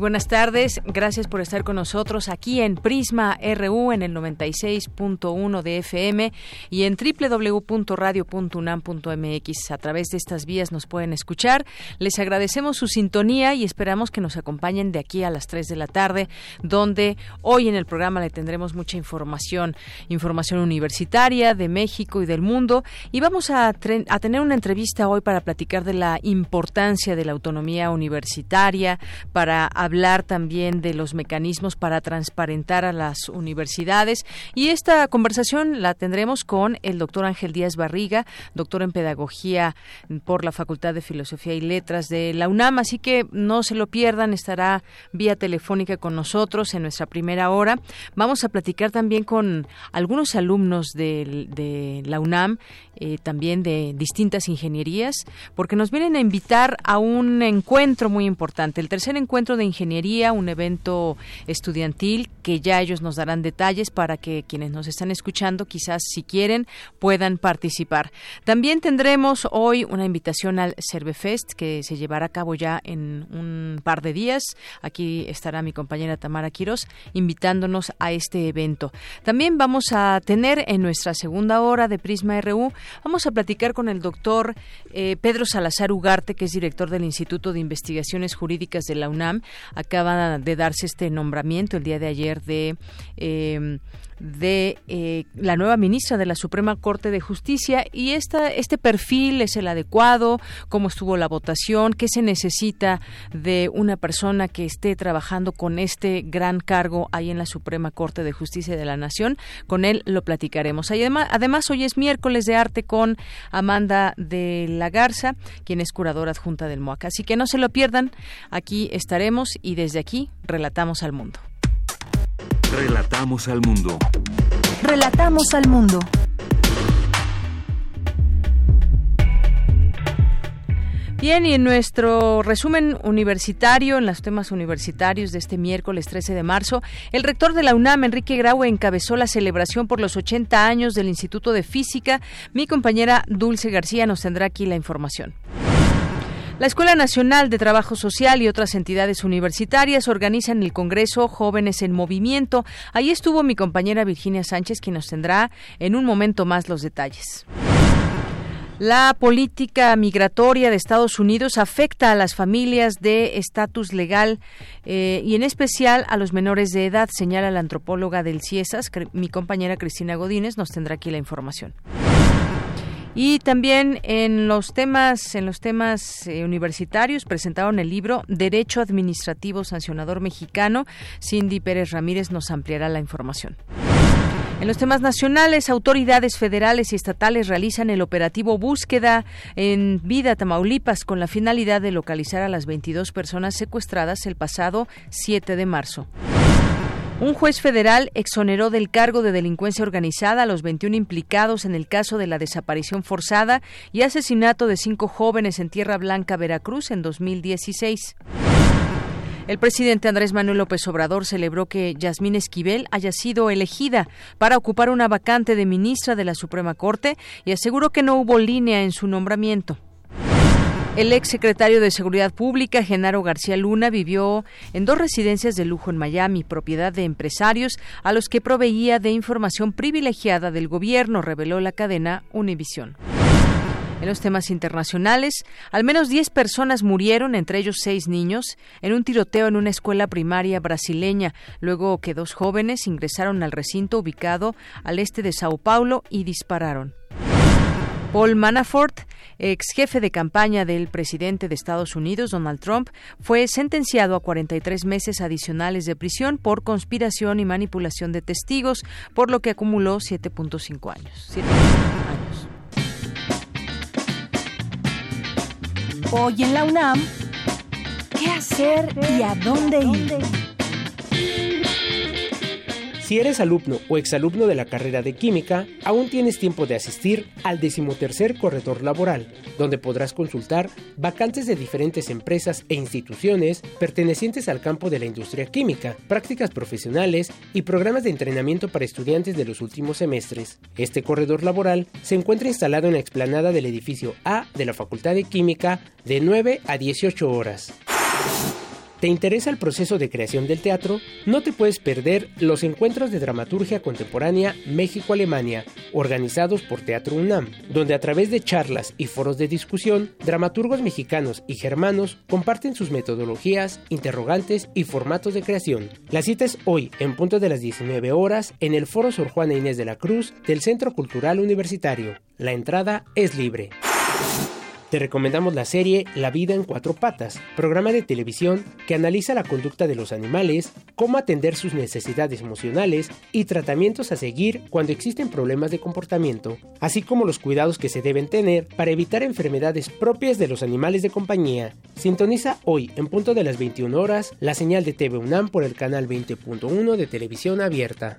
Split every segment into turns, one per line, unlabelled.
Buenas tardes, gracias por estar con nosotros aquí en Prisma RU en el 96.1 de FM y en www.radio.unam.mx. A través de estas vías nos pueden escuchar. Les agradecemos su sintonía y esperamos que nos acompañen de aquí a las 3 de la tarde, donde hoy en el programa le tendremos mucha información, información universitaria de México y del mundo. Y vamos a, tener una entrevista hoy para platicar de la importancia de la autonomía universitaria, para también de los mecanismos para transparentar a las universidades. Y esta conversación la tendremos con el doctor Ángel Díaz Barriga, doctor en Pedagogía por la Facultad de Filosofía y Letras de la UNAM. Así que no se lo pierdan, estará vía telefónica con nosotros en nuestra primera hora. Vamos a platicar también con algunos alumnos de, de la UNAM, eh, también de distintas ingenierías, porque nos vienen a invitar a un encuentro muy importante, el tercer encuentro de Ingeniería, un evento estudiantil que ya ellos nos darán detalles para que quienes nos están escuchando, quizás si quieren, puedan participar. También tendremos hoy una invitación al Cervefest que se llevará a cabo ya en un par de días. Aquí estará mi compañera Tamara Quiros invitándonos a este evento. También vamos a tener en nuestra segunda hora de Prisma RU, vamos a platicar con el doctor eh, Pedro Salazar Ugarte, que es director del Instituto de Investigaciones Jurídicas de la UNAM, acaba de darse este nombramiento el día de ayer de eh, de eh, la nueva ministra de la Suprema Corte de Justicia y esta, este perfil es el adecuado, cómo estuvo la votación, qué se necesita de una persona que esté trabajando con este gran cargo ahí en la Suprema Corte de Justicia de la Nación. Con él lo platicaremos. Además, además hoy es miércoles de arte con Amanda de la Garza, quien es curadora adjunta del MOAC. Así que no se lo pierdan, aquí estaremos y desde aquí relatamos al mundo.
Relatamos al mundo.
Relatamos al mundo.
Bien, y en nuestro resumen universitario, en los temas universitarios de este miércoles 13 de marzo, el rector de la UNAM, Enrique Graue, encabezó la celebración por los 80 años del Instituto de Física. Mi compañera Dulce García nos tendrá aquí la información. La Escuela Nacional de Trabajo Social y otras entidades universitarias organizan el Congreso Jóvenes en Movimiento. Ahí estuvo mi compañera Virginia Sánchez, quien nos tendrá en un momento más los detalles. La política migratoria de Estados Unidos afecta a las familias de estatus legal eh, y en especial a los menores de edad, señala la antropóloga del CIESAS. Mi compañera Cristina Godínez nos tendrá aquí la información. Y también en los temas, en los temas eh, universitarios presentaron el libro Derecho Administrativo Sancionador Mexicano. Cindy Pérez Ramírez nos ampliará la información. En los temas nacionales, autoridades federales y estatales realizan el operativo Búsqueda en Vida, Tamaulipas, con la finalidad de localizar a las 22 personas secuestradas el pasado 7 de marzo. Un juez federal exoneró del cargo de delincuencia organizada a los 21 implicados en el caso de la desaparición forzada y asesinato de cinco jóvenes en Tierra Blanca, Veracruz, en 2016. El presidente Andrés Manuel López Obrador celebró que Yasmín Esquivel haya sido elegida para ocupar una vacante de ministra de la Suprema Corte y aseguró que no hubo línea en su nombramiento. El ex secretario de Seguridad Pública, Genaro García Luna, vivió en dos residencias de lujo en Miami, propiedad de empresarios a los que proveía de información privilegiada del gobierno, reveló la cadena Univisión. En los temas internacionales, al menos 10 personas murieron, entre ellos seis niños, en un tiroteo en una escuela primaria brasileña, luego que dos jóvenes ingresaron al recinto ubicado al este de Sao Paulo y dispararon. Paul Manafort, ex jefe de campaña del presidente de Estados Unidos, Donald Trump, fue sentenciado a 43 meses adicionales de prisión por conspiración y manipulación de testigos, por lo que acumuló 7.5 años. años.
Hoy en la UNAM, ¿qué hacer y a dónde ir?
Si eres alumno o exalumno de la carrera de química, aún tienes tiempo de asistir al decimotercer corredor laboral, donde podrás consultar vacantes de diferentes empresas e instituciones pertenecientes al campo de la industria química, prácticas profesionales y programas de entrenamiento para estudiantes de los últimos semestres. Este corredor laboral se encuentra instalado en la explanada del edificio A de la Facultad de Química de 9 a 18 horas. ¿Te interesa el proceso de creación del teatro? No te puedes perder los encuentros de dramaturgia contemporánea México-Alemania, organizados por Teatro UNAM, donde a través de charlas y foros de discusión, dramaturgos mexicanos y germanos comparten sus metodologías, interrogantes y formatos de creación. La cita es hoy, en punto de las 19 horas, en el Foro Sor Juana Inés de la Cruz del Centro Cultural Universitario. La entrada es libre. Te recomendamos la serie La vida en cuatro patas, programa de televisión que analiza la conducta de los animales, cómo atender sus necesidades emocionales y tratamientos a seguir cuando existen problemas de comportamiento, así como los cuidados que se deben tener para evitar enfermedades propias de los animales de compañía. Sintoniza hoy en punto de las 21 horas la señal de TV UNAM por el canal 20.1 de televisión abierta.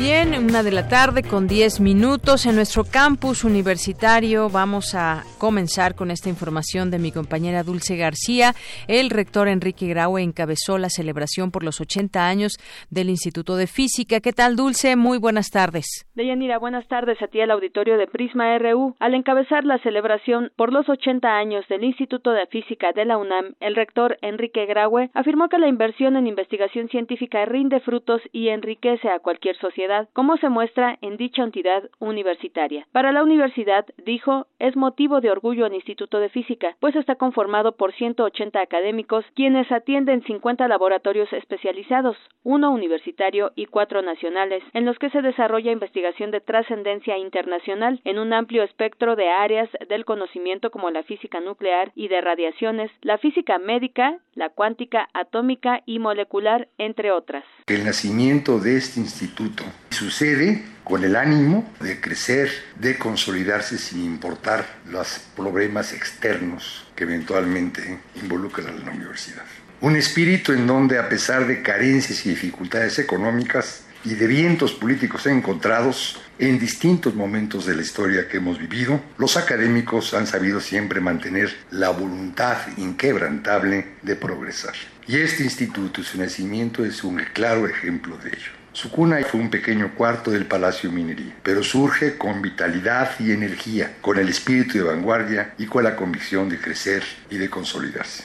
Bien, una de la tarde con 10 minutos en nuestro campus universitario. Vamos a comenzar con esta información de mi compañera Dulce García. El rector Enrique Graue encabezó la celebración por los 80 años del Instituto de Física. ¿Qué tal, Dulce? Muy buenas tardes.
Deyanira, buenas tardes a ti al auditorio de Prisma RU. Al encabezar la celebración por los 80 años del Instituto de Física de la UNAM, el rector Enrique Graue afirmó que la inversión en investigación científica rinde frutos y enriquece a cualquier sociedad como se muestra en dicha entidad universitaria. Para la universidad, dijo, es motivo de orgullo el Instituto de Física, pues está conformado por 180 académicos quienes atienden 50 laboratorios especializados, uno universitario y cuatro nacionales, en los que se desarrolla investigación de trascendencia internacional en un amplio espectro de áreas del conocimiento como la física nuclear y de radiaciones, la física médica, la cuántica, atómica y molecular, entre otras.
El nacimiento de este instituto sucede con el ánimo de crecer, de consolidarse sin importar los problemas externos que eventualmente involucran a la universidad. Un espíritu en donde a pesar de carencias y dificultades económicas y de vientos políticos encontrados en distintos momentos de la historia que hemos vivido, los académicos han sabido siempre mantener la voluntad inquebrantable de progresar. Y este instituto, su nacimiento, es un claro ejemplo de ello. Su cuna fue un pequeño cuarto del Palacio Minería, pero surge con vitalidad y energía, con el espíritu de vanguardia y con la convicción de crecer y de consolidarse.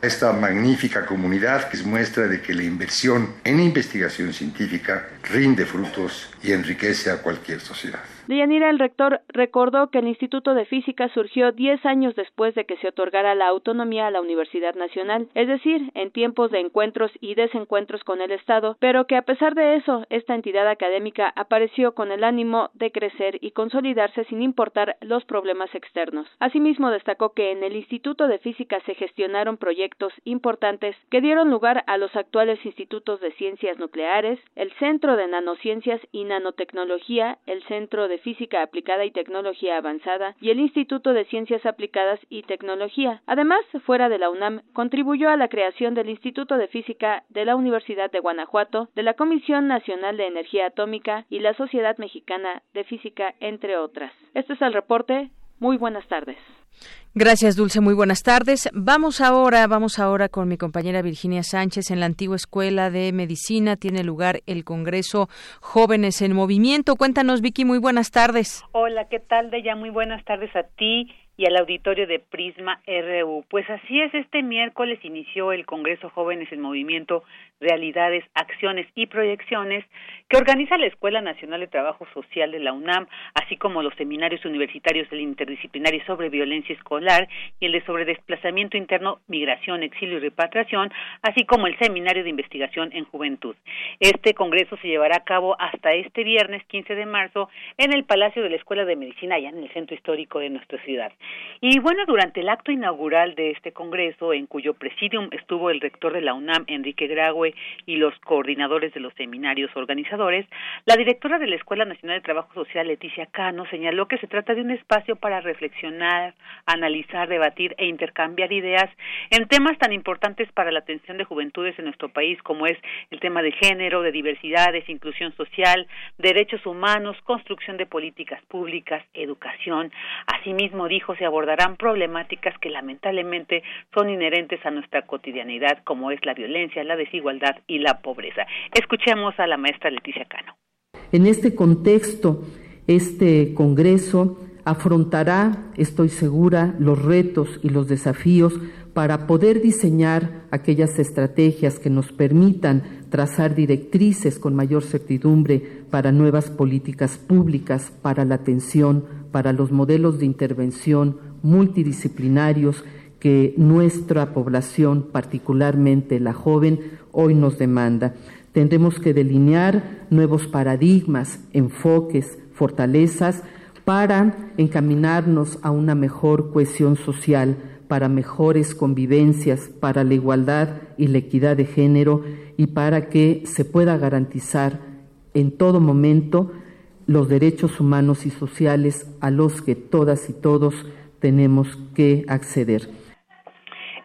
Esta magnífica comunidad que es muestra de que la inversión en investigación científica rinde frutos y enriquece a cualquier sociedad.
Deyanira, el rector, recordó que el Instituto de Física surgió 10 años después de que se otorgara la autonomía a la Universidad Nacional, es decir, en tiempos de encuentros y desencuentros con el Estado, pero que a pesar de eso, esta entidad académica apareció con el ánimo de crecer y consolidarse sin importar los problemas externos. Asimismo, destacó que en el Instituto de Física se gestionaron proyectos importantes que dieron lugar a los actuales institutos de ciencias nucleares, el Centro de Nanociencias y Nanotecnología, el Centro de Física Aplicada y Tecnología Avanzada y el Instituto de Ciencias Aplicadas y Tecnología. Además, fuera de la UNAM, contribuyó a la creación del Instituto de Física de la Universidad de Guanajuato, de la Comisión Nacional de Energía Atómica y la Sociedad Mexicana de Física, entre otras. Este es el reporte. Muy buenas tardes.
Gracias, Dulce. Muy buenas tardes. Vamos ahora, vamos ahora con mi compañera Virginia Sánchez. En la antigua Escuela de Medicina tiene lugar el Congreso Jóvenes en Movimiento. Cuéntanos, Vicky. Muy buenas tardes.
Hola, ¿qué tal, Deya? Muy buenas tardes a ti y al auditorio de Prisma RU. Pues así es, este miércoles inició el Congreso Jóvenes en Movimiento Realidades, Acciones y Proyecciones que organiza la Escuela Nacional de Trabajo Social de la UNAM, así como los seminarios universitarios del interdisciplinario sobre violencia escolar y el de sobre desplazamiento interno, migración, exilio y repatriación, así como el seminario de investigación en juventud. Este congreso se llevará a cabo hasta este viernes 15 de marzo en el Palacio de la Escuela de Medicina, allá en el centro histórico de nuestra ciudad. Y bueno, durante el acto inaugural de este congreso, en cuyo presidium estuvo el rector de la UNAM, Enrique Graue, y los coordinadores de los seminarios organizadores, la directora de la Escuela Nacional de Trabajo Social, Leticia Cano, señaló que se trata de un espacio para reflexionar, analizar, debatir e intercambiar ideas en temas tan importantes para la atención de juventudes en nuestro país como es el tema de género, de diversidades, inclusión social, derechos humanos, construcción de políticas públicas, educación. Asimismo, dijo, se abordarán problemáticas que lamentablemente son inherentes a nuestra cotidianidad, como es la violencia, la desigualdad y la pobreza. Escuchemos a la maestra Leticia Cano.
En este contexto, este Congreso afrontará, estoy segura, los retos y los desafíos para poder diseñar aquellas estrategias que nos permitan trazar directrices con mayor certidumbre para nuevas políticas públicas, para la atención, para los modelos de intervención multidisciplinarios que nuestra población, particularmente la joven, hoy nos demanda. Tendremos que delinear nuevos paradigmas, enfoques, fortalezas para encaminarnos a una mejor cohesión social, para mejores convivencias, para la igualdad y la equidad de género y para que se pueda garantizar en todo momento los derechos humanos y sociales a los que todas y todos tenemos que acceder.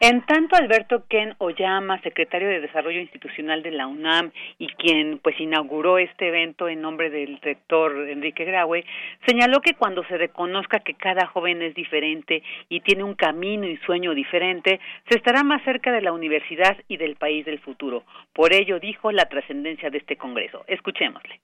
En tanto, Alberto Ken Oyama, secretario de Desarrollo Institucional de la UNAM y quien pues inauguró este evento en nombre del rector Enrique Graue, señaló que cuando se reconozca que cada joven es diferente y tiene un camino y sueño diferente, se estará más cerca de la universidad y del país del futuro. Por ello dijo la trascendencia de este congreso. Escuchémosle.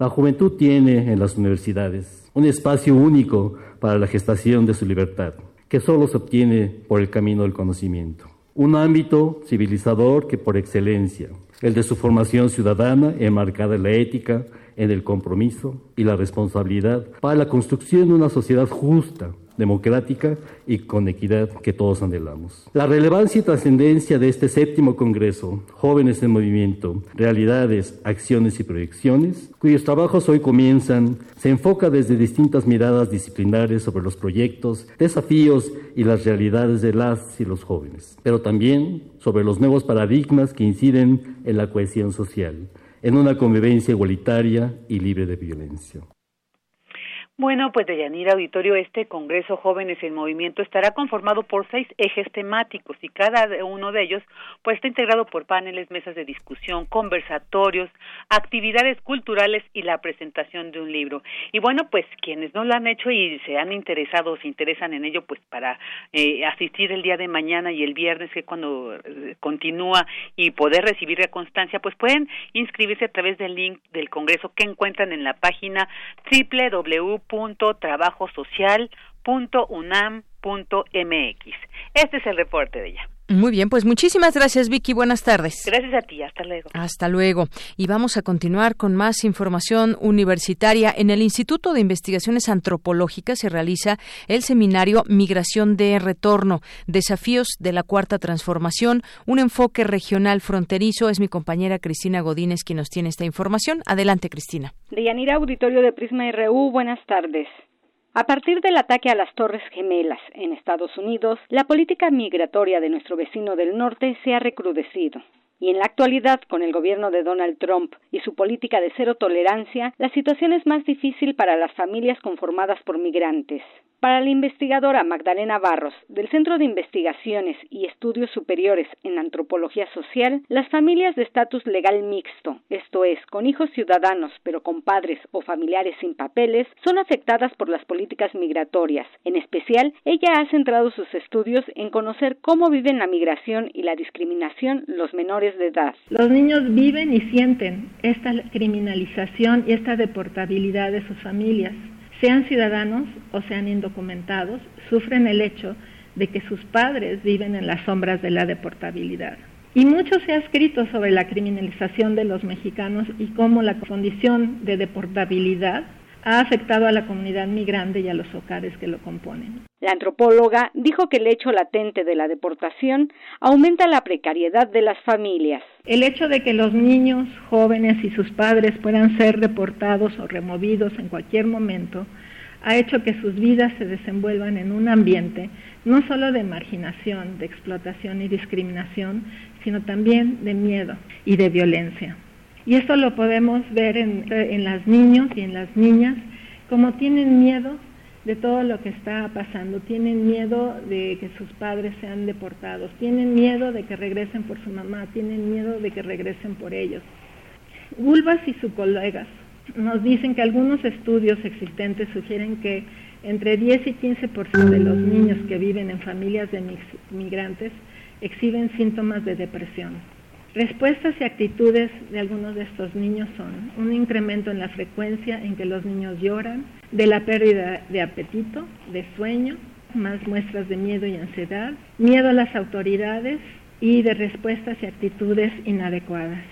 La juventud tiene en las universidades un espacio único para la gestación de su libertad que solo se obtiene por el camino del conocimiento. Un ámbito civilizador que por excelencia, el de su formación ciudadana enmarcada en la ética, en el compromiso y la responsabilidad para la construcción de una sociedad justa, democrática y con equidad que todos anhelamos. La relevancia y trascendencia de este séptimo Congreso, Jóvenes en Movimiento, Realidades, Acciones y Proyecciones, cuyos trabajos hoy comienzan, se enfoca desde distintas miradas disciplinares sobre los proyectos, desafíos y las realidades de las y los jóvenes, pero también sobre los nuevos paradigmas que inciden en la cohesión social, en una convivencia igualitaria y libre de violencia.
Bueno, pues de Yanira Auditorio, este Congreso Jóvenes en Movimiento estará conformado por seis ejes temáticos y cada uno de ellos pues está integrado por paneles, mesas de discusión, conversatorios, actividades culturales y la presentación de un libro. Y bueno, pues quienes no lo han hecho y se han interesado o se interesan en ello, pues para eh, asistir el día de mañana y el viernes, que cuando eh, continúa y poder recibir la constancia, pues pueden inscribirse a través del link del Congreso que encuentran en la página www www.trabajosocial.unam.mx. Este es el reporte de ella.
Muy bien, pues muchísimas gracias Vicky, buenas tardes.
Gracias a ti, hasta luego.
Hasta luego. Y vamos a continuar con más información universitaria. En el Instituto de Investigaciones Antropológicas se realiza el seminario Migración de Retorno, Desafíos de la Cuarta Transformación, un enfoque regional fronterizo. Es mi compañera Cristina Godínez quien nos tiene esta información. Adelante, Cristina.
Deyanira Auditorio de Prisma RU, buenas tardes. A partir del ataque a las Torres Gemelas en Estados Unidos, la política migratoria de nuestro vecino del norte se ha recrudecido. Y en la actualidad, con el gobierno de Donald Trump y su política de cero tolerancia, la situación es más difícil para las familias conformadas por migrantes. Para la investigadora Magdalena Barros, del Centro de Investigaciones y Estudios Superiores en Antropología Social, las familias de estatus legal mixto, esto es, con hijos ciudadanos pero con padres o familiares sin papeles, son afectadas por las políticas migratorias. En especial, ella ha centrado sus estudios en conocer cómo viven la migración y la discriminación los menores de edad.
Los niños viven y sienten esta criminalización y esta deportabilidad de sus familias sean ciudadanos o sean indocumentados, sufren el hecho de que sus padres viven en las sombras de la deportabilidad. Y mucho se ha escrito sobre la criminalización de los mexicanos y cómo la condición de deportabilidad ha afectado a la comunidad migrante y a los hogares que lo componen.
La antropóloga dijo que el hecho latente de la deportación aumenta la precariedad de las familias.
El hecho de que los niños, jóvenes y sus padres puedan ser deportados o removidos en cualquier momento ha hecho que sus vidas se desenvuelvan en un ambiente no solo de marginación, de explotación y discriminación, sino también de miedo y de violencia. Y esto lo podemos ver en, en las niños y en las niñas, como tienen miedo de todo lo que está pasando, tienen miedo de que sus padres sean deportados, tienen miedo de que regresen por su mamá, tienen miedo de que regresen por ellos. Ulvas y sus colegas nos dicen que algunos estudios existentes sugieren que entre 10 y 15% de los niños que viven en familias de migrantes exhiben síntomas de depresión. Respuestas y actitudes de algunos de estos niños son un incremento en la frecuencia en que los niños lloran, de la pérdida de apetito, de sueño, más muestras de miedo y ansiedad, miedo a las autoridades y de respuestas y actitudes inadecuadas.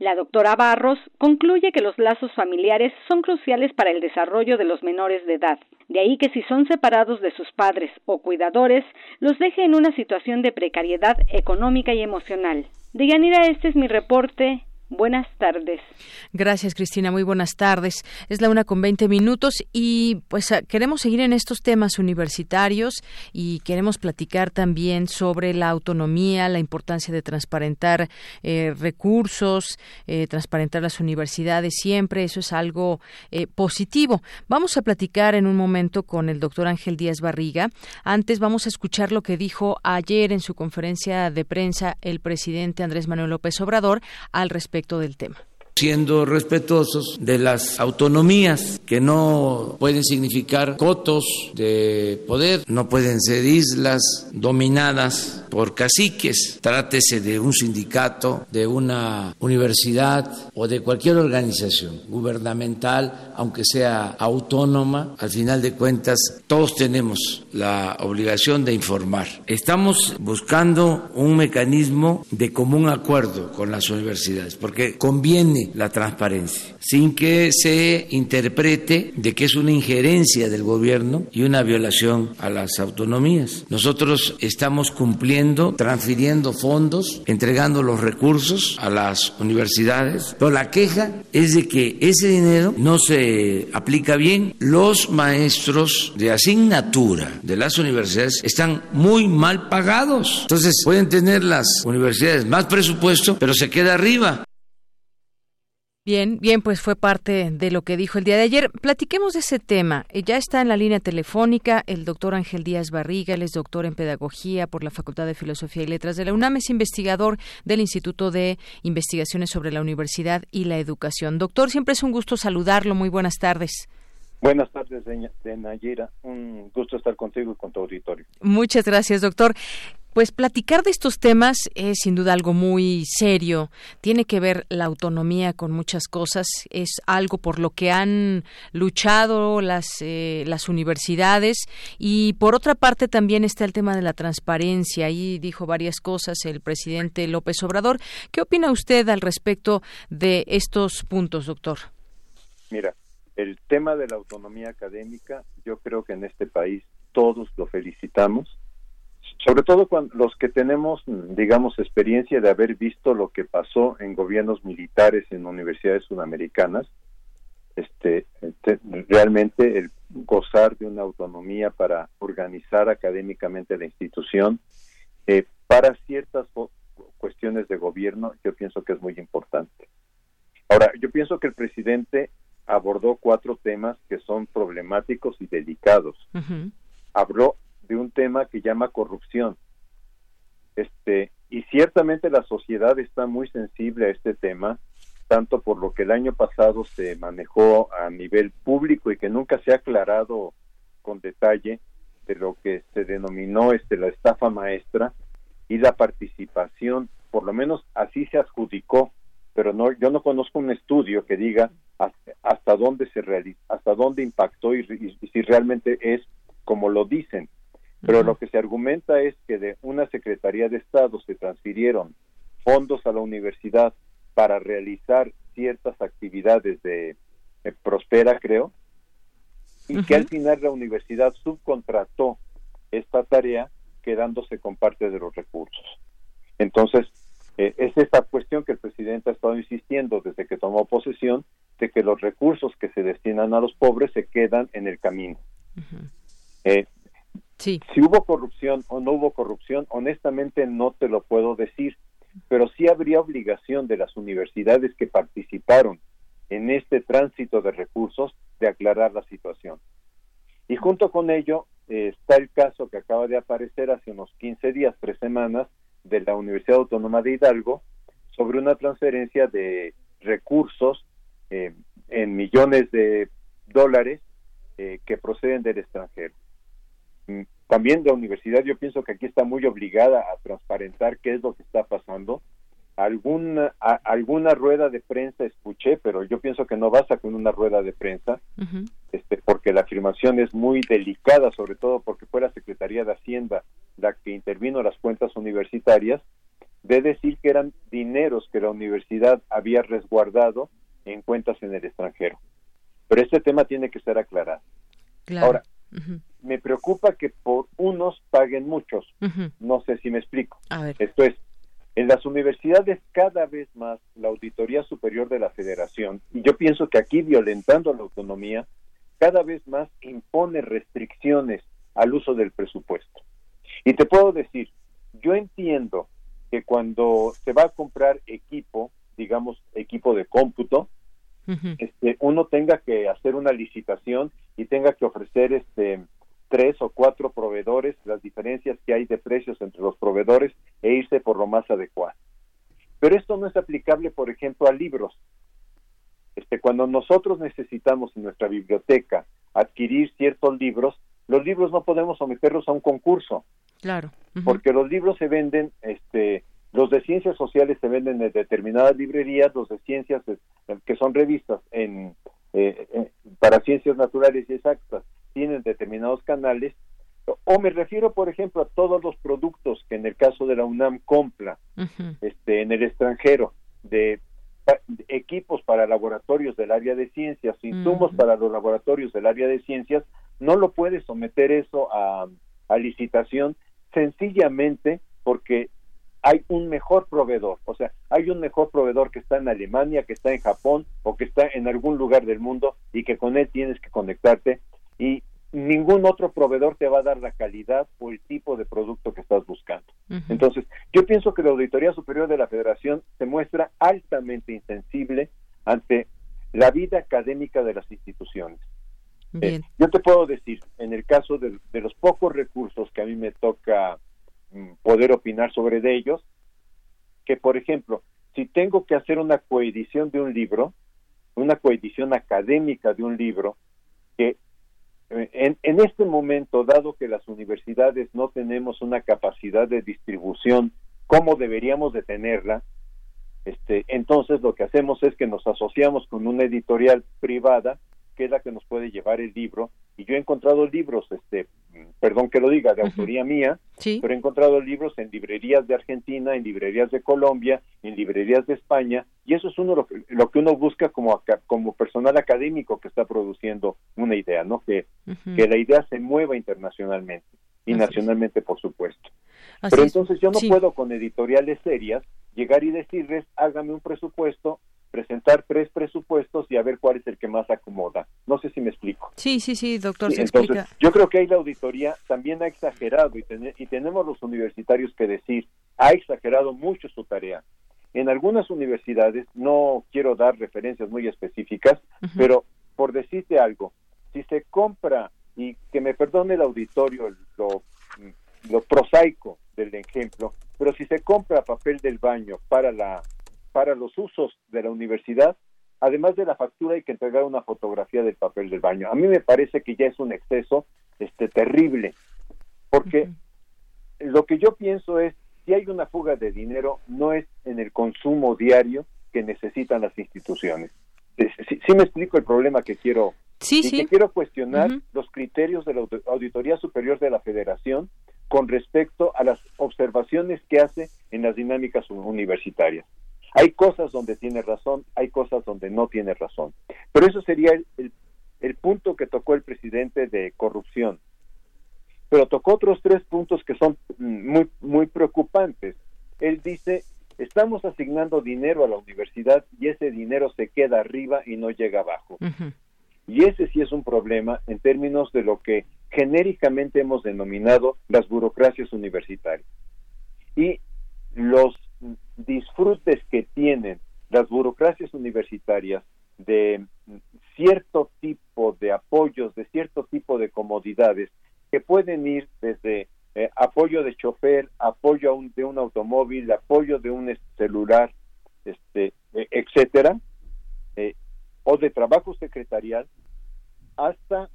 La doctora Barros concluye que los lazos familiares son cruciales para el desarrollo de los menores de edad. De ahí que si son separados de sus padres o cuidadores, los deje en una situación de precariedad económica y emocional. Deyanira, este es mi reporte. Buenas tardes.
Gracias, Cristina. Muy buenas tardes. Es la una con veinte minutos y pues ah, queremos seguir en estos temas universitarios y queremos platicar también sobre la autonomía, la importancia de transparentar eh, recursos, eh, transparentar las universidades siempre. Eso es algo eh, positivo. Vamos a platicar en un momento con el doctor Ángel Díaz Barriga. Antes vamos a escuchar lo que dijo ayer en su conferencia de prensa el presidente Andrés Manuel López Obrador al respecto del tema
siendo respetuosos de las autonomías que no pueden significar cotos de poder, no pueden ser islas dominadas por caciques, trátese de un sindicato, de una universidad o de cualquier organización gubernamental, aunque sea autónoma, al final de cuentas todos tenemos la obligación de informar. Estamos buscando un mecanismo de común acuerdo con las universidades, porque conviene la transparencia, sin que se interprete de que es una injerencia del gobierno y una violación a las autonomías. Nosotros estamos cumpliendo, transfiriendo fondos, entregando los recursos a las universidades, pero la queja es de que ese dinero no se aplica bien. Los maestros de asignatura de las universidades están muy mal pagados. Entonces pueden tener las universidades más presupuesto, pero se queda arriba.
Bien, bien, pues fue parte de lo que dijo el día de ayer. Platiquemos de ese tema. Eh, ya está en la línea telefónica el doctor Ángel Díaz Barriga, él es doctor en Pedagogía por la Facultad de Filosofía y Letras de la UNAM, es investigador del Instituto de Investigaciones sobre la Universidad y la Educación. Doctor, siempre es un gusto saludarlo. Muy buenas tardes.
Buenas tardes, de Nayera. Un gusto estar contigo y con tu auditorio.
Muchas gracias, doctor. Pues platicar de estos temas es sin duda algo muy serio. Tiene que ver la autonomía con muchas cosas. Es algo por lo que han luchado las, eh, las universidades. Y por otra parte también está el tema de la transparencia. Ahí dijo varias cosas el presidente López Obrador. ¿Qué opina usted al respecto de estos puntos, doctor?
Mira, el tema de la autonomía académica, yo creo que en este país todos lo felicitamos sobre todo cuando los que tenemos, digamos, experiencia de haber visto lo que pasó en gobiernos militares en universidades sudamericanas, este, este, realmente el gozar de una autonomía para organizar académicamente la institución eh, para ciertas cuestiones de gobierno, yo pienso que es muy importante. Ahora, yo pienso que el presidente abordó cuatro temas que son problemáticos y delicados. Habló de un tema que llama corrupción. Este, y ciertamente la sociedad está muy sensible a este tema, tanto por lo que el año pasado se manejó a nivel público y que nunca se ha aclarado con detalle de lo que se denominó este la estafa maestra y la participación, por lo menos así se adjudicó, pero no yo no conozco un estudio que diga hasta, dónde se realiza, hasta dónde impactó y, si realmente es como lo dicen. Pero lo que se argumenta es que de una Secretaría de Estado se transfirieron fondos a la universidad para realizar ciertas actividades de, Prospera, creo, y que al final la universidad subcontrató esta tarea quedándose con parte de los recursos. Entonces, eh, es esta cuestión que el presidente ha estado insistiendo desde que tomó posesión, de que los recursos que se destinan a los pobres se quedan en el camino. Eh, si hubo corrupción o no hubo corrupción, honestamente no te lo puedo decir, pero sí habría obligación de las universidades que participaron en este tránsito de recursos de aclarar la situación. Y junto con ello eh, está el caso que acaba de aparecer hace unos 15 días, tres semanas, de la Universidad Autónoma de Hidalgo sobre una transferencia de recursos eh, en millones de dólares eh, que proceden del extranjero. También la universidad yo pienso que aquí está muy obligada a transparentar qué es lo que está pasando. Alguna, alguna rueda de prensa escuché, pero yo pienso que no basta con una rueda de prensa, este, porque la afirmación es muy delicada, sobre todo porque fue la Secretaría de Hacienda la que intervino las cuentas universitarias, de decir que eran dineros que la universidad había resguardado en cuentas en el extranjero. Pero este tema tiene que ser aclarado. Ahora, me preocupa que por unos paguen muchos. No sé si me explico. Esto es, en las universidades cada vez más la Auditoría Superior de la Federación, y yo pienso que aquí violentando la autonomía, cada vez más impone restricciones al uso del presupuesto. Y te puedo decir, yo entiendo que cuando se va a comprar equipo, digamos equipo de cómputo, este, uno tenga que hacer una licitación y tenga que ofrecer este tres o cuatro proveedores, las diferencias que hay de precios entre los proveedores e irse por lo más adecuado. Pero esto no es aplicable, por ejemplo, a libros. Este, cuando nosotros necesitamos en nuestra biblioteca adquirir ciertos libros, los libros no podemos someterlos a un concurso.
Claro.
Porque los libros se venden, este, los de ciencias sociales se venden en determinadas librerías, los de ciencias eh, que son revistas en, eh, eh, para ciencias naturales y exactas tienen determinados canales. O me refiero, por ejemplo, a todos los productos que en el caso de la UNAM compra este, en el extranjero, de equipos para laboratorios del área de ciencias, insumos para los laboratorios del área de ciencias, no lo puede someter eso a, a licitación sencillamente porque hay un mejor proveedor, o sea, hay un mejor proveedor que está en Alemania, que está en Japón o que está en algún lugar del mundo y que con él tienes que conectarte y ningún otro proveedor te va a dar la calidad o el tipo de producto que estás buscando. Entonces, yo pienso que la Auditoría Superior de la Federación se muestra altamente insensible ante la vida académica de las instituciones. Eh, yo te puedo decir, en el caso de, los pocos recursos que a mí me toca mm, poder opinar sobre de ellos, que por ejemplo, si tengo que hacer una coedición de un libro, una coedición académica de un libro, que en, en, este momento, dado que las universidades no tenemos una capacidad de distribución como deberíamos de tenerla, este, entonces lo que hacemos es que nos asociamos con una editorial privada que es la que nos puede llevar el libro. Y yo he encontrado libros, este, perdón que lo diga, de autoría mía, pero he encontrado libros en librerías de Argentina, en librerías de Colombia, en librerías de España, y eso es uno lo que, lo que uno busca como, como personal académico que está produciendo una idea, ¿no? Que, que la idea se mueva internacionalmente y nacionalmente, por supuesto. pero entonces yo no puedo con editoriales serias llegar y decirles, hágame un presupuesto presentar tres presupuestos y a ver cuál es el que más acomoda. No sé si me explico.
Sí, sí, sí, doctor.
entonces, yo creo que ahí la auditoría también ha exagerado y, y tenemos los universitarios que decir, ha exagerado mucho su tarea. En algunas universidades, no quiero dar referencias muy específicas, pero por decirte algo, si se compra, y que me perdone el auditorio lo, lo prosaico del ejemplo, pero si se compra papel del baño para la para los usos de la universidad, además de la factura hay que entregar una fotografía del papel del baño. A mí me parece que ya es un exceso este terrible, porque lo que yo pienso es si hay una fuga de dinero no es en el consumo diario que necesitan las instituciones. sí me explico el problema que quiero
sí,
y que quiero cuestionar los criterios de la Auditoría Superior de la Federación con respecto a las observaciones que hace en las dinámicas universitarias. Hay cosas donde tiene razón, hay cosas donde no tiene razón. Pero eso sería el, el punto que tocó el presidente de corrupción. Pero tocó otros tres puntos que son muy, muy preocupantes. Él dice, estamos asignando dinero a la universidad y ese dinero se queda arriba y no llega abajo. Y ese sí es un problema en términos de lo que genéricamente hemos denominado las burocracias universitarias. Y los disfrutes que tienen las burocracias universitarias de cierto tipo de apoyos, de cierto tipo de comodidades, que pueden ir desde eh, apoyo de chofer, apoyo de un automóvil, apoyo de un celular, este, e, etcétera, eh, o de trabajo secretarial, hasta,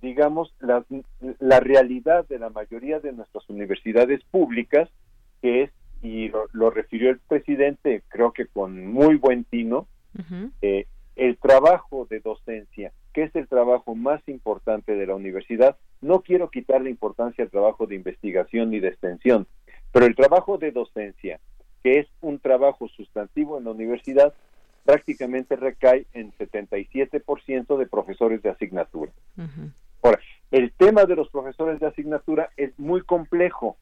digamos, la, la realidad de la mayoría de nuestras universidades públicas, que es, y lo, refirió el presidente, creo que con muy buen tino, eh, el trabajo de docencia, que es el trabajo más importante de la universidad, no quiero quitar la importancia al trabajo de investigación y de extensión, pero el trabajo de docencia, que es un trabajo sustantivo en la universidad, prácticamente recae en 77% de profesores de asignatura. Ahora, el tema de los profesores de asignatura es muy complejo.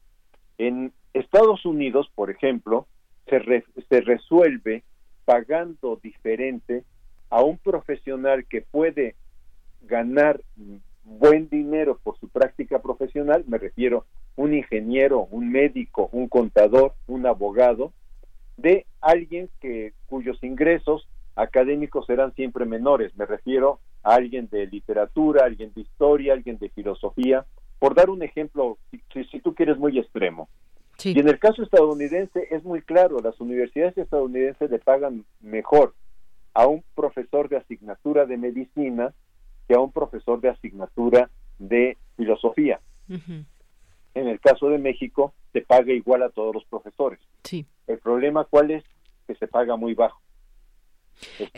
En Estados Unidos, por ejemplo, se, se resuelve pagando diferente a un profesional que puede ganar buen dinero por su práctica profesional, me refiero un ingeniero, un médico, un contador, un abogado, de alguien que cuyos ingresos académicos serán siempre menores, me refiero a alguien de literatura, alguien de historia, alguien de filosofía, por dar un ejemplo, si, si tú quieres muy extremo. Y en el caso estadounidense es muy claro, las universidades estadounidenses le pagan mejor a un profesor de asignatura de medicina que a un profesor de asignatura de filosofía. En el caso de México, se paga igual a todos los profesores.
Sí.
El problema, ¿cuál es? Que se paga muy bajo.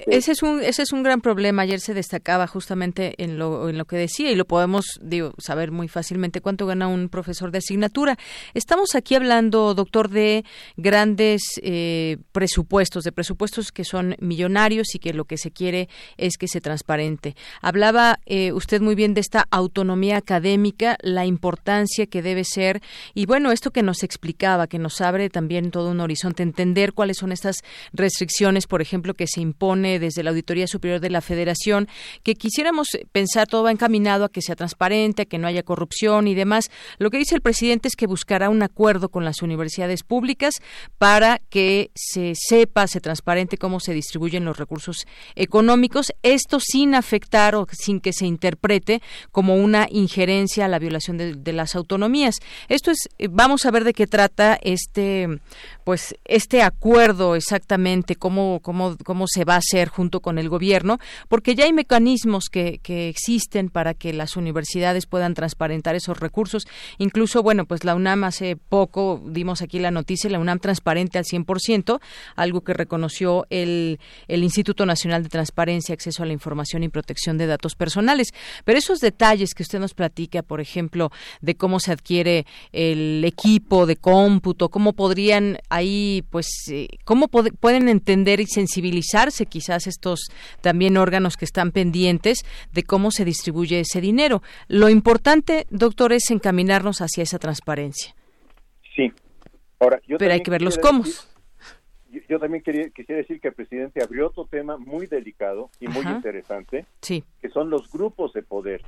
Ese es un ese es un gran problema. Ayer se destacaba justamente en lo, en lo que decía y lo podemos digo, saber muy fácilmente cuánto gana un profesor de asignatura. Estamos aquí hablando, doctor, de grandes eh, presupuestos, de presupuestos que son millonarios y que lo que se quiere es que se transparente. Hablaba eh, usted muy bien de esta autonomía académica, la importancia que debe ser y bueno, esto que nos explicaba, que nos abre también todo un horizonte, entender cuáles son estas restricciones, por ejemplo, que se impone desde la Auditoría Superior de la Federación, que quisiéramos pensar todo va encaminado a que sea transparente, a que no haya corrupción y demás. Lo que dice el presidente es que buscará un acuerdo con las universidades públicas para que se sepa, se transparente cómo se distribuyen los recursos económicos, esto sin afectar o sin que se interprete como una injerencia a la violación de, de las autonomías. Esto es, vamos a ver de qué trata este, pues, este acuerdo exactamente, cómo, cómo, cómo se va a hacer junto con el gobierno, porque ya hay mecanismos que, que existen para que las universidades puedan transparentar esos recursos. Incluso, bueno, pues la UNAM hace poco dimos aquí la noticia, la UNAM transparente al 100%, algo que reconoció el, el Instituto Nacional de Transparencia, Acceso a la Información y Protección de Datos Personales. Pero esos detalles que usted nos platica, por ejemplo, de cómo se adquiere el equipo de cómputo, cómo podrían ahí, pues, eh, cómo pueden entender y sensibilizar quizás estos también órganos que están pendientes de cómo se distribuye ese dinero. Lo importante, doctor, es encaminarnos hacia esa transparencia.
Sí. Ahora,
Pero hay que ver los cómo.
yo, también quería, quisiera decir que el presidente abrió otro tema muy delicado y muy interesante,
sí.
que son los grupos de poder.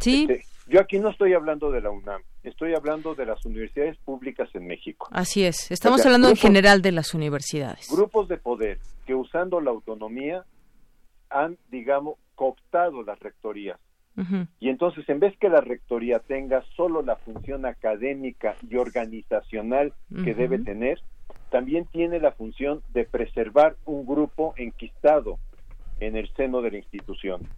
sí.
Este, yo aquí no estoy hablando de la UNAM, estoy hablando de las universidades públicas en México.
Así es, estamos hablando en general de las universidades.
Grupos de poder que usando la autonomía han, digamos, cooptado las rectorías. Y entonces, en vez que la rectoría tenga solo la función académica y organizacional que debe tener, también tiene la función de preservar un grupo enquistado en el seno de la institución.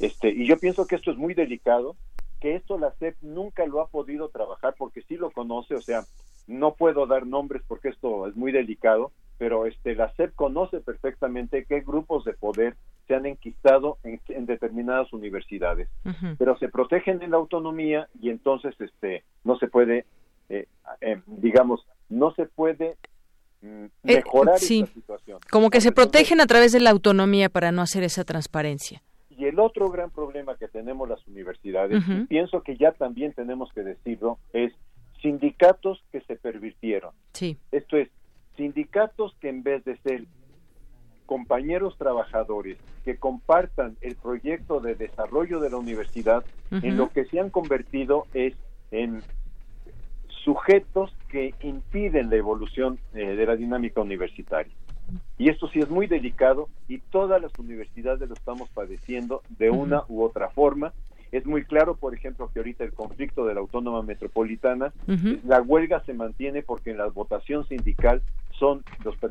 Este, y yo pienso que esto es muy delicado que esto la SEP nunca lo ha podido trabajar porque sí lo conoce, o sea, no puedo dar nombres porque esto es muy delicado, pero este la SEP conoce perfectamente qué grupos de poder se han enquistado en, determinadas universidades, pero se protegen en la autonomía y entonces este no se puede, eh, eh, digamos, no se puede mm, mejorar esa situación.
Como que se protegen a través de la autonomía para no hacer esa transparencia.
Y el otro gran problema que tenemos las universidades, y pienso que ya también tenemos que decirlo, es sindicatos que se pervirtieron.
Sí.
Esto es, sindicatos que en vez de ser compañeros trabajadores que compartan el proyecto de desarrollo de la universidad, en lo que se han convertido es en sujetos que impiden la evolución eh, de la dinámica universitaria. Y esto sí es muy delicado y todas las universidades lo estamos padeciendo de una u otra forma. Es muy claro, por ejemplo, que ahorita el conflicto de la Autónoma Metropolitana, la huelga se mantiene porque en la votación sindical son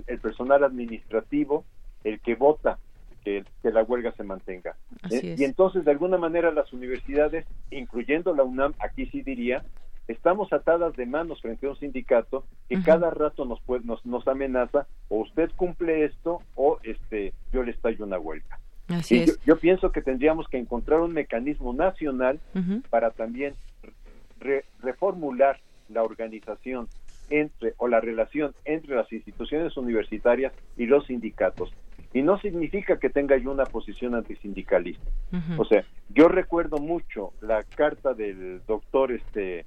el personal administrativo el que vota que, la huelga se mantenga. Eh, y entonces, de alguna manera, las universidades, incluyendo la UNAM, aquí sí diría, estamos atadas de manos frente a un sindicato que cada rato nos, nos, nos amenaza o usted cumple esto o este yo le estallo una huelga.
Así
yo, pienso que tendríamos que encontrar un mecanismo nacional para también reformular la organización entre o la relación entre las instituciones universitarias y los sindicatos. Y no significa que tenga yo una posición antisindicalista. O sea, yo recuerdo mucho la carta del doctor este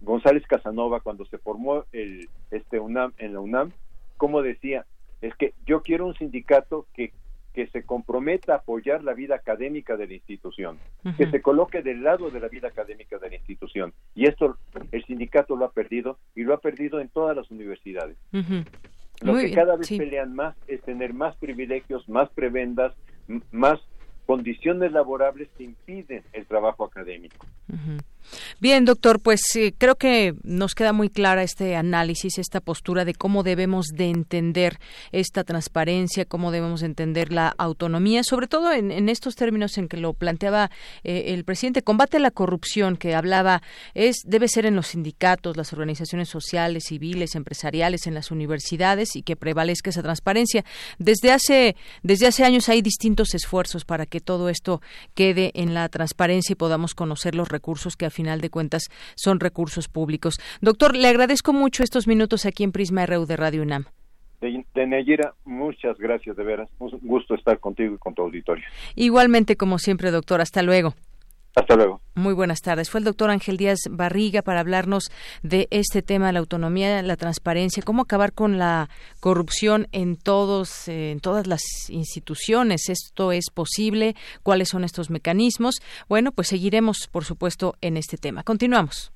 González Casanova cuando se formó el este UNAM en la UNAM, como decía, es que yo quiero un sindicato que que se comprometa a apoyar la vida académica de la institución, que se coloque del lado de la vida académica de la institución. Y esto el sindicato lo ha perdido y lo ha perdido en todas las universidades. Lo que cada vez pelean más es tener más privilegios, más prebendas, más condiciones laborables que impiden el trabajo académico.
Bien, doctor, pues creo que nos queda muy clara este análisis, esta postura de cómo debemos de entender esta transparencia, cómo debemos entender la autonomía, sobre todo en, estos términos en que lo planteaba eh, el presidente, combate a la corrupción que hablaba es debe ser en los sindicatos, las organizaciones sociales, civiles, empresariales, en las universidades y que prevalezca esa transparencia. Desde hace desde hace años hay distintos esfuerzos para que todo esto quede en la transparencia y podamos conocer los recursos que final de cuentas son recursos públicos. Doctor, le agradezco mucho estos minutos aquí en Prisma RU de Radio UNAM.
De, Nayera, muchas gracias de veras. Un gusto estar contigo y con tu auditorio.
Igualmente, como siempre, doctor. Hasta luego.
Hasta luego.
Muy buenas tardes. Fue el doctor Ángel Díaz Barriga para hablarnos de este tema, la autonomía, la transparencia, cómo acabar con la corrupción en todos, eh, en todas las instituciones. Esto es posible. ¿Cuáles son estos mecanismos? Bueno, pues seguiremos, por supuesto, en este tema. Continuamos.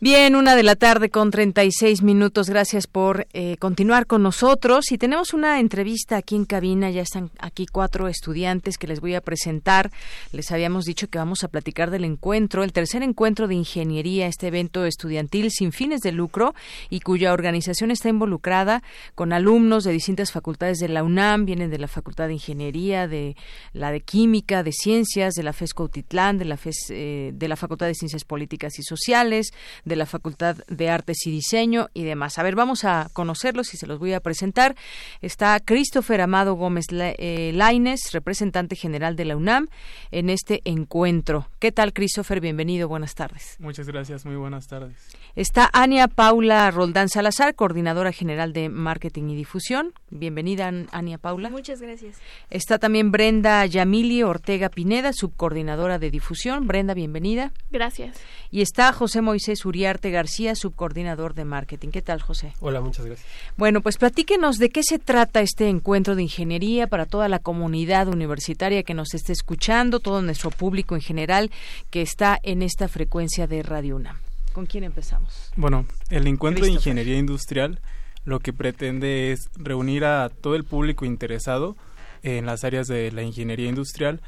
Bien, una de la tarde con 36 minutos. Gracias por eh, continuar con nosotros. Y tenemos una entrevista aquí en cabina. Ya están aquí cuatro estudiantes que les voy a presentar. Les habíamos dicho que vamos a platicar del encuentro, el tercer encuentro de ingeniería, este evento estudiantil sin fines de lucro y cuya organización está involucrada con alumnos de distintas facultades de la UNAM, vienen de la Facultad de Ingeniería, de la de Química, de Ciencias, de la FES Cautitlán, de la FES, eh, de la Facultad de Ciencias Políticas y Sociales de la Facultad de Artes y Diseño y demás. A ver, vamos a conocerlos y se los voy a presentar. Está Christopher Amado Gómez eh, Laines, representante general de la UNAM, en este encuentro. ¿Qué tal, Christopher? Bienvenido, buenas tardes.
Muchas gracias, muy buenas tardes.
Está Ania Paula Roldán Salazar, coordinadora general de Marketing y Difusión. Bienvenida, Ania Paula.
Muchas gracias.
Está también Brenda Yamili Ortega Pineda, subcoordinadora de difusión. Brenda, bienvenida.
Gracias.
Y está José Moisés Uriarte García, subcoordinador de marketing. ¿Qué tal, José?
Hola, muchas gracias.
Bueno, pues platíquenos de qué se trata este encuentro de ingeniería para toda la comunidad universitaria que nos esté escuchando, todo nuestro público en general que está en esta frecuencia de Radio UNAM. ¿Con quién empezamos?
Bueno, el encuentro de ingeniería industrial lo que pretende es reunir a todo el público interesado en las áreas de la ingeniería industrial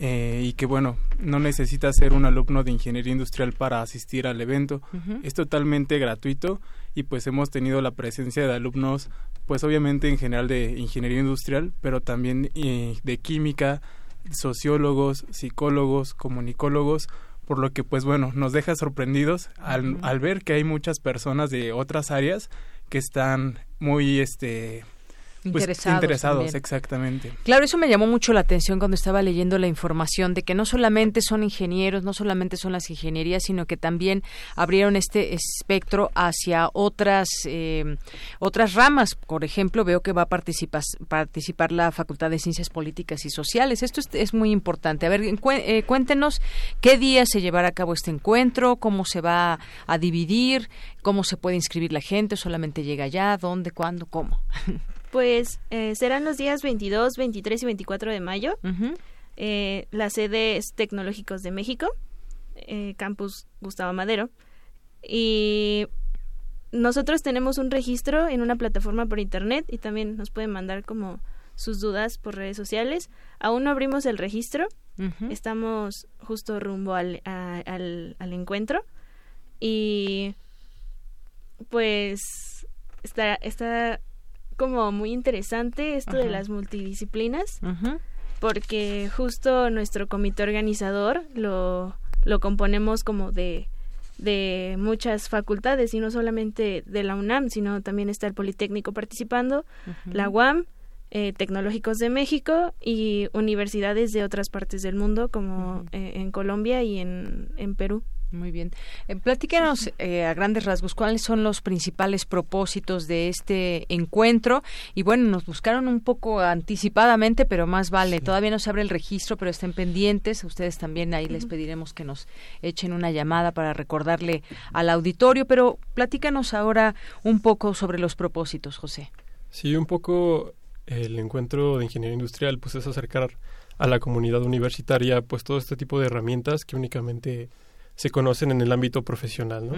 eh, y que bueno, no necesita ser un alumno de ingeniería industrial para asistir al evento. Es totalmente gratuito y pues hemos tenido la presencia de alumnos, pues obviamente en general de ingeniería industrial, pero también eh, de química, sociólogos, psicólogos, comunicólogos, por lo que pues bueno, nos deja sorprendidos al, al ver que hay muchas personas de otras áreas que están muy este pues, interesados. exactamente.
Claro, eso me llamó mucho la atención cuando estaba leyendo la información de que no solamente son ingenieros, no solamente son las ingenierías, sino que también abrieron este espectro hacia otras eh, otras ramas. Por ejemplo, veo que va a participar, participar la Facultad de Ciencias Políticas y Sociales. Esto es, muy importante. A ver, eh, cuéntenos qué día se llevará a cabo este encuentro, cómo se va a dividir, cómo se puede inscribir la gente, solamente llega allá, dónde, cuándo, cómo.
Pues eh, serán los días 22, 23 y 24 de mayo. eh, la sede es Tecnológicos de México, eh, Campus Gustavo Madero. Y nosotros tenemos un registro en una plataforma por internet y también nos pueden mandar como sus dudas por redes sociales. Aún no abrimos el registro. Estamos justo rumbo al, al, al encuentro. Y pues está, está como muy interesante esto de las multidisciplinas, porque justo nuestro comité organizador lo, lo componemos como de, de muchas facultades y no solamente de la UNAM, sino también está el Politécnico participando, la UAM, eh, Tecnológicos de México y universidades de otras partes del mundo como eh, en Colombia y en, en Perú.
Muy bien. Eh, platícanos eh, a grandes rasgos cuáles son los principales propósitos de este encuentro. Y bueno, nos buscaron un poco anticipadamente, pero más vale. Todavía no se abre el registro, pero estén pendientes. Ustedes también ahí les pediremos que nos echen una llamada para recordarle al auditorio. Pero platícanos ahora un poco sobre los propósitos, José.
Sí, un poco el encuentro de ingeniería industrial, pues es acercar a la comunidad universitaria, pues todo este tipo de herramientas que únicamente se conocen en el ámbito profesional, ¿no?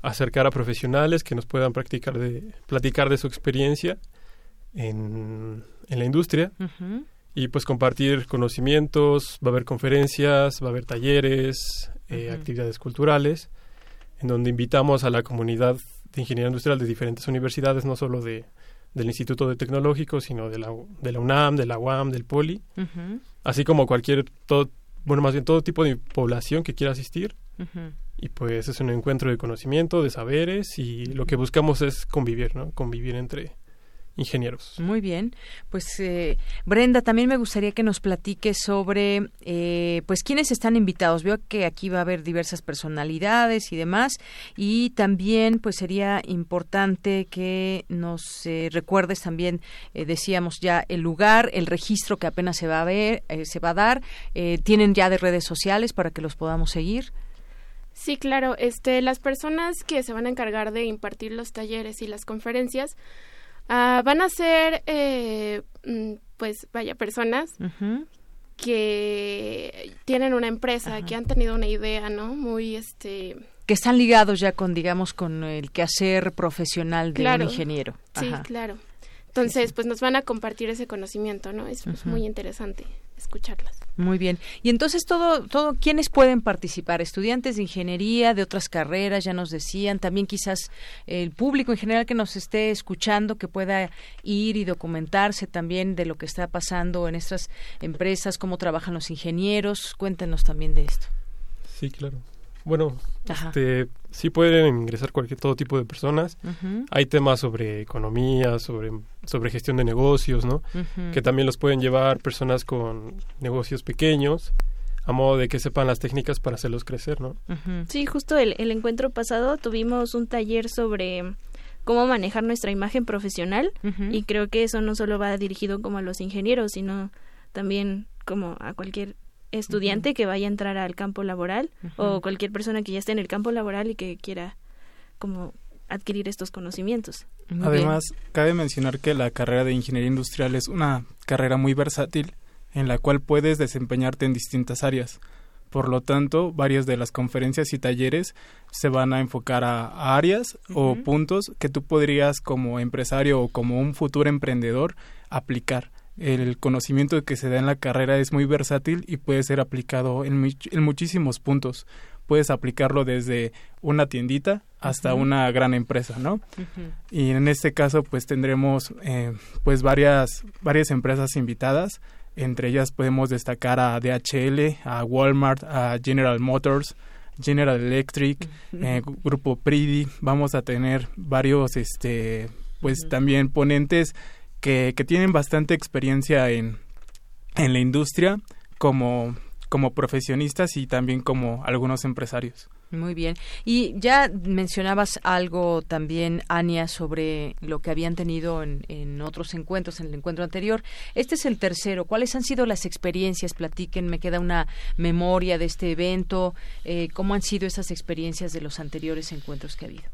Acercar a profesionales que nos puedan practicar de, platicar de su experiencia en, en la industria y pues compartir conocimientos, va a haber conferencias, va a haber talleres, eh, actividades culturales, en donde invitamos a la comunidad de ingeniería industrial de diferentes universidades, no solo de, del Instituto de Tecnológico, sino de la, de la UNAM, de la UAM, del POLI, así como cualquier, todo, bueno, más bien todo tipo de población que quiera asistir, y pues es un encuentro de conocimiento, de saberes y lo que buscamos es convivir, ¿no? Convivir entre ingenieros.
Muy bien. Pues eh, Brenda, también me gustaría que nos platique sobre, eh, pues, quiénes están invitados. Veo que aquí va a haber diversas personalidades y demás. Y también, pues, sería importante que nos eh, recuerdes también, decíamos ya, el lugar, el registro que apenas se va a ver, se va a dar. ¿Tienen ya de redes sociales para que los podamos seguir?
Sí, claro. Este, las personas que se van a encargar de impartir los talleres y las conferencias uh, van a ser, eh, mm, pues, vaya, personas que tienen una empresa, que han tenido una idea, ¿no? Muy, este...
Que están ligados ya con, digamos, con el quehacer profesional de un ingeniero.
Sí, claro. Entonces, pues nos van a compartir ese conocimiento, ¿no? Es pues, muy interesante escucharlas.
Muy bien. Y entonces todo, todo, ¿quiénes pueden participar? Estudiantes de ingeniería, de otras carreras, ya nos decían, también quizás el público en general que nos esté escuchando, que pueda ir y documentarse también de lo que está pasando en estas empresas, cómo trabajan los ingenieros. Cuéntenos también de esto.
Sí, claro. Bueno, este, sí pueden ingresar cualquier todo tipo de personas. Hay temas sobre economía, sobre, sobre gestión de negocios, ¿no? Que también los pueden llevar personas con negocios pequeños a modo de que sepan las técnicas para hacerlos crecer, ¿no?
Sí, justo el, el encuentro pasado tuvimos un taller sobre cómo manejar nuestra imagen profesional y creo que eso no solo va dirigido como a los ingenieros, sino también como a cualquier estudiante que vaya a entrar al campo laboral o cualquier persona que ya esté en el campo laboral y que quiera como adquirir estos conocimientos.
Además, cabe mencionar que la carrera de ingeniería industrial es una carrera muy versátil en la cual puedes desempeñarte en distintas áreas. Por lo tanto, varias de las conferencias y talleres se van a enfocar a, áreas o puntos que tú podrías como empresario o como un futuro emprendedor aplicar. El conocimiento que se da en la carrera es muy versátil y puede ser aplicado en, en muchísimos puntos. Puedes aplicarlo desde una tiendita hasta una gran empresa, ¿no? Y en este caso, pues tendremos eh, pues varias varias empresas invitadas entre ellas podemos destacar a DHL, a Walmart, a General Motors, General Electric, eh, Grupo Pridi. Vamos a tener varios, este, pues también ponentes que, que tienen bastante experiencia en, en la industria como, como profesionistas y también como algunos empresarios.
Muy bien. Y ya mencionabas algo también, Ania, sobre lo que habían tenido en, otros encuentros, en el encuentro anterior. Este es el tercero. ¿Cuáles han sido las experiencias? Platiquen, me queda una memoria de este evento. Eh, ¿Cómo han sido esas experiencias de los anteriores encuentros que ha habido?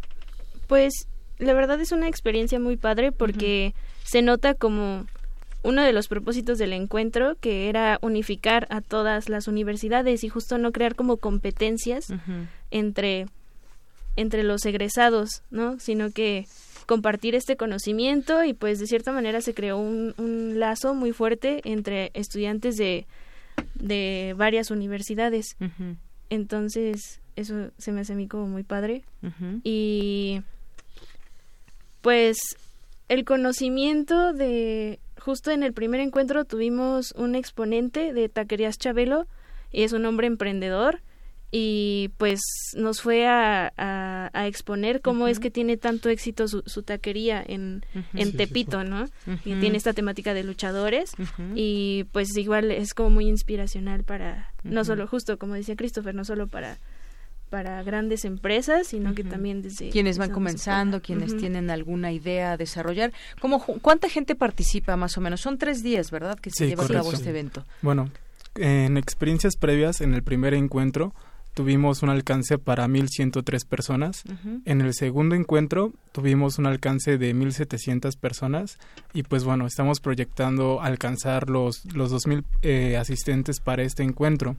Pues la verdad es una experiencia muy padre porque se nota como uno de los propósitos del encuentro, que era unificar a todas las universidades y justo no crear como competencias entre, entre los egresados, ¿no? Sino que compartir este conocimiento y pues de cierta manera se creó un, un lazo muy fuerte entre estudiantes de, de varias universidades. Entonces, eso se me hace a mí como muy padre. Y pues el conocimiento de justo en el primer encuentro tuvimos un exponente de Taquerías Chabelo, y es un hombre emprendedor, y pues nos fue a, a, exponer cómo es que tiene tanto éxito su, su taquería en, en Tepito, ¿no? Y tiene esta temática de luchadores y pues igual es como muy inspiracional para, no solo justo como decía Christopher, no solo para para grandes empresas, sino que también desde
quienes van comenzando, quienes tienen alguna idea a desarrollar. ¿Cómo, ¿Cuánta gente participa más o menos? Son tres días, ¿verdad? Que se lleva a cabo este evento.
Bueno, en experiencias previas, en el primer encuentro, tuvimos un alcance para 1.103 personas. En el segundo encuentro tuvimos un alcance de 1.700 personas y pues bueno, estamos proyectando alcanzar los, los 2.000 eh, asistentes para este encuentro.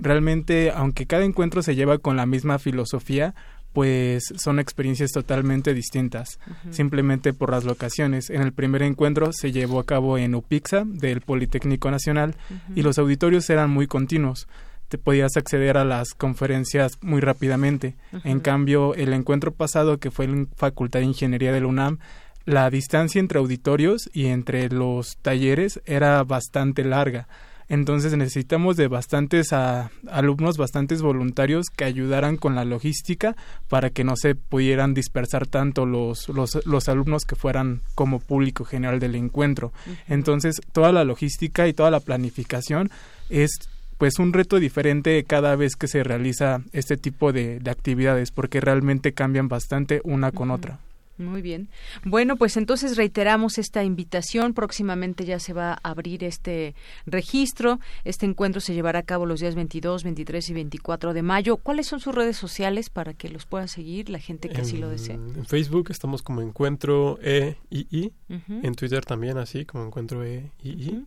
Realmente, aunque cada encuentro se lleva con la misma filosofía, pues son experiencias totalmente distintas, simplemente por las locaciones. En el primer encuentro se llevó a cabo en UPIXA del Politécnico Nacional y los auditorios eran muy continuos te podías acceder a las conferencias muy rápidamente. En cambio, el encuentro pasado, que fue en Facultad de Ingeniería de la UNAM, la distancia entre auditorios y entre los talleres era bastante larga. Entonces necesitamos de bastantes alumnos, bastantes voluntarios que ayudaran con la logística para que no se pudieran dispersar tanto los, los, los alumnos que fueran como público general del encuentro. Entonces toda la logística y toda la planificación es pues un reto diferente cada vez que se realiza este tipo de, actividades porque realmente cambian bastante una con otra.
Muy bien. Bueno, pues entonces reiteramos esta invitación. Próximamente ya se va a abrir este registro. Este encuentro se llevará a cabo los días 22, 23 y 24 de mayo. ¿Cuáles son sus redes sociales para que los pueda seguir la gente que así lo desee?
En Facebook estamos como Encuentro EII. En Twitter también así, como Encuentro EII.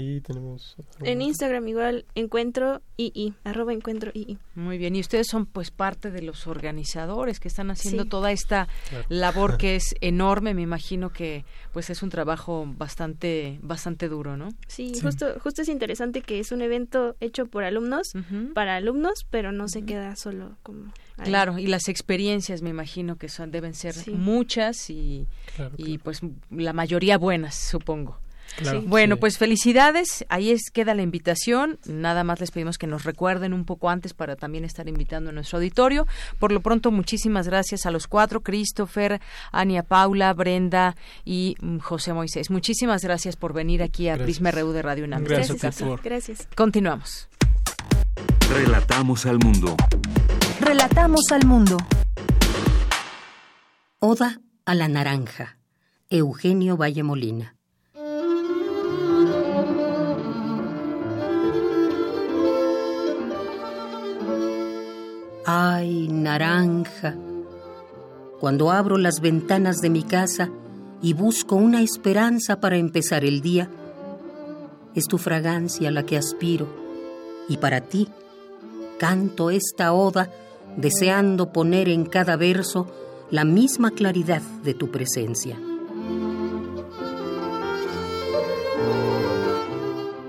Y tenemos...
En Instagram igual encuentro II, arroba encuentro II.
Muy bien, y ustedes son pues parte de los organizadores que están haciendo toda esta labor que es enorme, me imagino que pues es un trabajo bastante bastante duro, ¿no?
Sí, justo justo es interesante que es un evento hecho por alumnos, para alumnos, pero no se queda solo como...
Claro, y las experiencias me imagino que son deben ser muchas y, y pues la mayoría buenas, supongo. Bueno, pues felicidades. Ahí es queda la invitación. Nada más les pedimos que nos recuerden un poco antes para también estar invitando a nuestro auditorio. Por lo pronto, muchísimas gracias a los cuatro, Christopher, Ania Paula, Brenda y mm, José Moisés. Muchísimas gracias por venir aquí a Prisma RU de Radio UNAM.
Gracias. Gracias.
Continuamos.
Relatamos al mundo.
Relatamos al mundo.
Oda a la naranja. Eugenio Valle Molina. Ay, naranja. Cuando abro las ventanas de mi casa y busco una esperanza para empezar el día, es tu fragancia la que aspiro y para ti canto esta oda deseando poner en cada verso la misma claridad de tu presencia.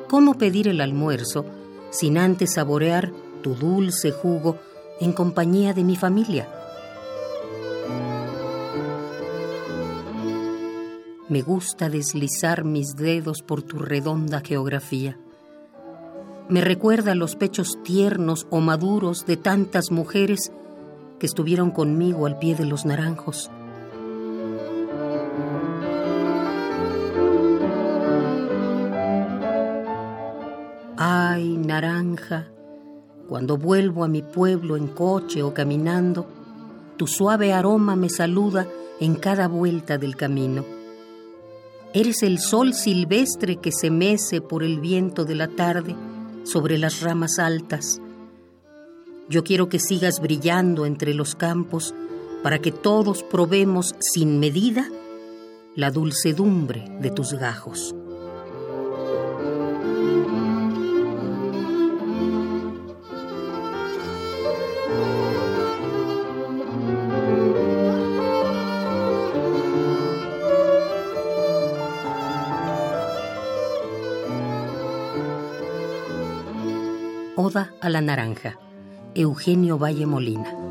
¿Cómo pedir el almuerzo sin antes saborear tu dulce jugo en compañía de mi familia? Me gusta deslizar mis dedos por tu redonda geografía. Me recuerda los pechos tiernos o maduros de tantas mujeres que estuvieron conmigo al pie de los naranjos. Ay, naranja, cuando vuelvo a mi pueblo en coche o caminando, tu suave aroma me saluda en cada vuelta del camino. Eres el sol silvestre que se mece por el viento de la tarde sobre las ramas altas. Yo quiero que sigas brillando entre los campos para que todos probemos sin medida la dulcedumbre de tus gajos. A la Naranja, Eugenio Valle Molina.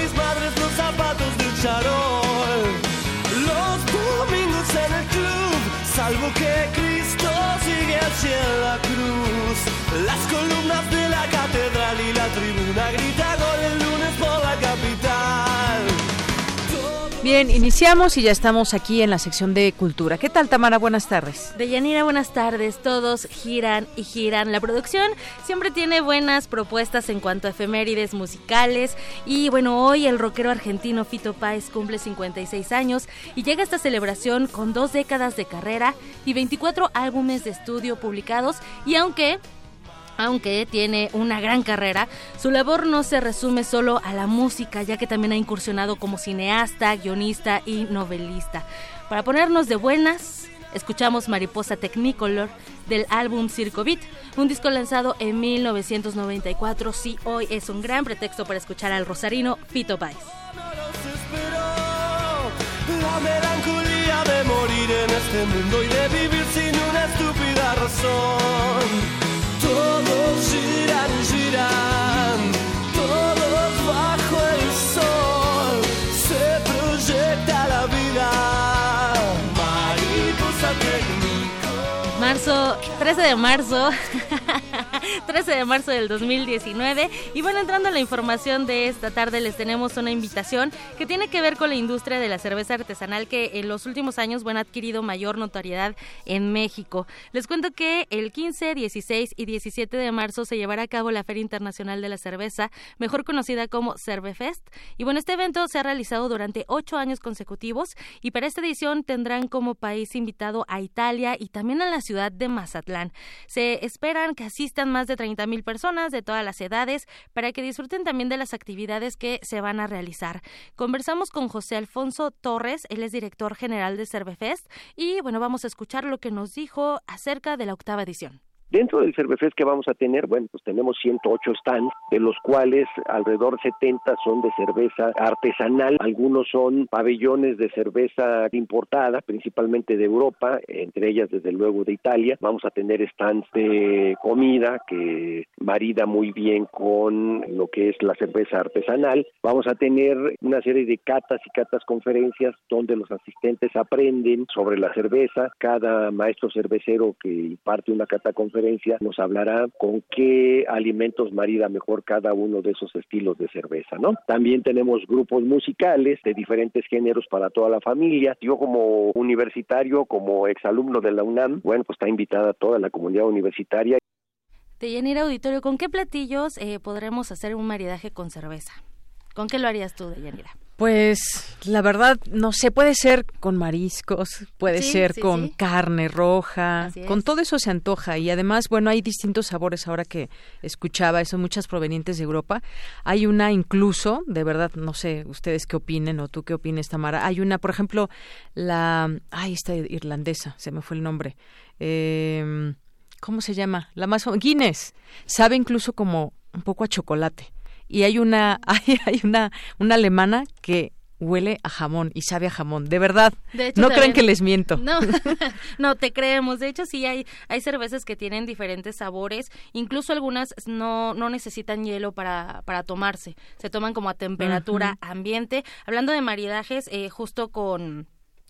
Mis madres, los zapatos del charol, los domingos en el club, salvo que Cristo sigue en la cruz, las columnas de la catedral y la tribuna grita gol el lunes por la capital.
Bien, iniciamos y ya estamos aquí en la sección de cultura. ¿Qué tal, Tamara? Buenas tardes.
Deyanira, buenas tardes. Todos giran y giran. La producción siempre tiene buenas propuestas en cuanto a efemérides musicales. Y bueno, hoy el rockero argentino Fito Páez cumple 56 años y llega a esta celebración con dos décadas de carrera y 24 álbumes de estudio publicados. Y aunque aunque tiene una gran carrera, su labor no se resume solo a la música, ya que también ha incursionado como cineasta, guionista y novelista. Para ponernos de buenas, escuchamos Mariposa Technicolor del álbum Circo Beat, un disco lanzado en 1994. Sí, hoy es un gran pretexto para escuchar al rosarino Fito Páez.
La melancolía de morir en este mundo y de vivir sin una estúpida razón.
Marzo, 13 de marzo, 13 de marzo del 2019. Y bueno, entrando a la información de esta tarde, les tenemos una invitación que tiene que ver con la industria de la cerveza artesanal que en los últimos años bueno, ha adquirido mayor notoriedad en México. Les cuento que el 15, 16 y 17 de marzo se llevará a cabo la Feria Internacional de la Cerveza, mejor conocida como Cervefest. Y bueno, este evento se ha realizado durante ocho años consecutivos y para esta edición tendrán como país invitado a Italia y también a la ciudad de Mazatlán. Se esperan que asistan más de 30 mil personas de todas las edades para que disfruten también de las actividades que se van a realizar. Conversamos con José Alfonso Torres, él es director general de Cervefest y bueno, vamos a escuchar lo que nos dijo acerca de la octava edición.
Dentro del Cervefest que vamos a tener, bueno, pues tenemos 108 stands, de los cuales alrededor 70 son de cerveza artesanal, algunos son pabellones de cerveza importada, principalmente de Europa, entre ellas desde luego de Italia. Vamos a tener stands de comida que marida muy bien con lo que es la cerveza artesanal. Vamos a tener una serie de catas y catas conferencias donde los asistentes aprenden sobre la cerveza. Cada maestro cervecero que imparte una cata conferencia nos hablará con qué alimentos marida mejor cada uno de esos estilos de cerveza, ¿no? También tenemos grupos musicales de diferentes géneros para toda la familia. Yo como universitario, como exalumno de la UNAM, bueno, pues está invitada toda la comunidad universitaria.
De Yanira Auditorio, ¿con qué platillos eh, podremos hacer un maridaje con cerveza? ¿Con qué lo harías tú, Deyanira?
Pues la verdad, no sé, puede ser con mariscos, puede ser con carne roja, con todo eso se antoja y además, bueno, hay distintos sabores ahora que escuchaba, son muchas provenientes de Europa. Hay una incluso, de verdad, no sé ustedes qué opinen o tú qué opines, Tamara. Hay una, por ejemplo, la, ay, esta irlandesa, se me fue el nombre. Eh, ¿Cómo se llama? La más Guinness. Sabe incluso como un poco a chocolate y hay una hay, hay una una alemana que huele a jamón y sabe a jamón, de verdad. no creen que les miento.
No, no te creemos. De hecho, sí hay, hay cervezas que tienen diferentes sabores. Incluso algunas no, no necesitan hielo para, para tomarse. Se toman como a temperatura ambiente. Hablando de maridajes, eh, justo con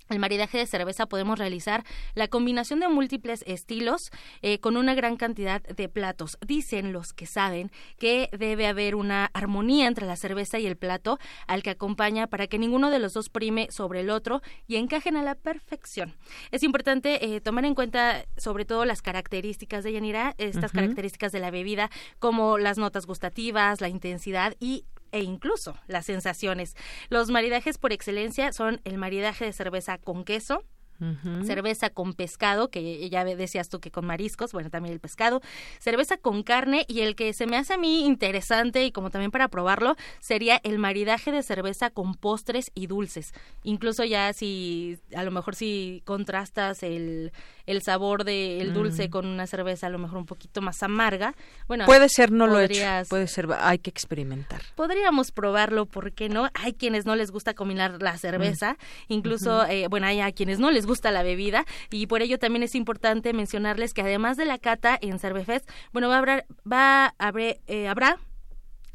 el maridaje de cerveza podemos realizar la combinación de múltiples estilos eh, con una gran cantidad de platos. Dicen los que saben que debe haber una armonía entre la cerveza y el plato al que acompaña para que ninguno de los dos prime sobre el otro y encajen a la perfección. Es importante eh, tomar en cuenta sobre todo las características de Yanira, estas características de la bebida como las notas gustativas, la intensidad y e incluso las sensaciones. Los maridajes por excelencia son el maridaje de cerveza con queso, cerveza con pescado, que ya decías tú que con mariscos, bueno, también el pescado, cerveza con carne y el que se me hace a mí interesante y como también para probarlo sería el maridaje de cerveza con postres y dulces. Incluso ya si a lo mejor si contrastas el, el sabor del dulce mm. con una cerveza a lo mejor un poquito más amarga, bueno,
puede ser no lo he hecho, puede ser hay que experimentar.
Podríamos probarlo, ¿por qué no? Hay quienes no les gusta combinar la cerveza, mm. incluso eh, bueno, hay a quienes no les gusta la bebida y por ello también es importante mencionarles que además de la cata en Cervefest, bueno, va a haber, va a eh, habrá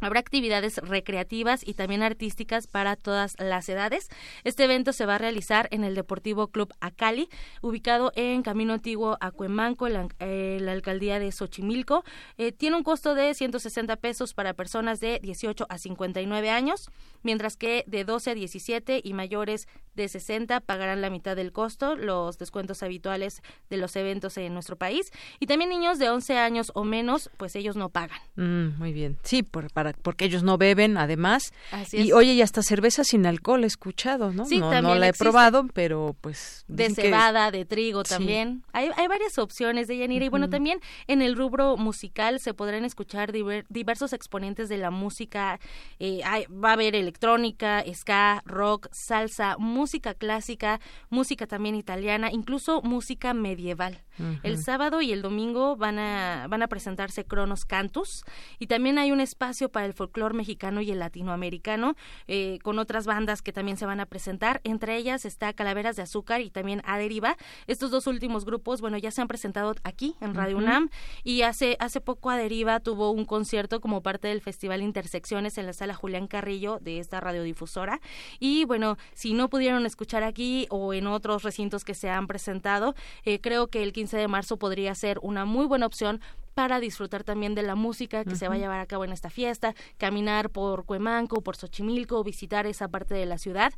Habrá actividades recreativas y también artísticas para todas las edades. Este evento se va a realizar en el Deportivo Club Acali, ubicado en Camino Antiguo a Cuemanco, la, eh, la alcaldía de Xochimilco. Eh, tiene un costo de 160 pesos para personas de 18 a 59 años, mientras que de 12 a 17 y mayores de 60 pagarán la mitad del costo, los descuentos habituales de los eventos en nuestro país. Y también niños de 11 años o menos, pues ellos no pagan.
Mm, muy bien. Sí, por, para porque ellos no beben además. y oye, y hasta cerveza sin alcohol he escuchado, ¿no?
Sí,
no, no la he probado, pero pues...
De cebada, de trigo también. Hay, hay varias opciones de Yanira. Y bueno, también en el rubro musical se podrán escuchar diversos exponentes de la música. Eh, va a haber electrónica, ska, rock, salsa, música clásica, música también italiana, incluso música medieval. El sábado y el domingo van a, van a presentarse Cronos Cantus y también hay un espacio para el folclore mexicano y el latinoamericano eh, con otras bandas que también se van a presentar. Entre ellas está Calaveras de Azúcar y también Aderiva. Estos dos últimos grupos, bueno, ya se han presentado aquí en Radio UNAM y hace, hace poco Aderiva tuvo un concierto como parte del Festival Intersecciones en la sala Julián Carrillo de esta radiodifusora. Y bueno, si no pudieron escuchar aquí o en otros recintos que se han presentado, eh, creo que el 15 de marzo podría ser una muy buena opción para disfrutar también de la música que se va a llevar a cabo en esta fiesta, caminar por Cuemanco, por Xochimilco, visitar esa parte de la ciudad.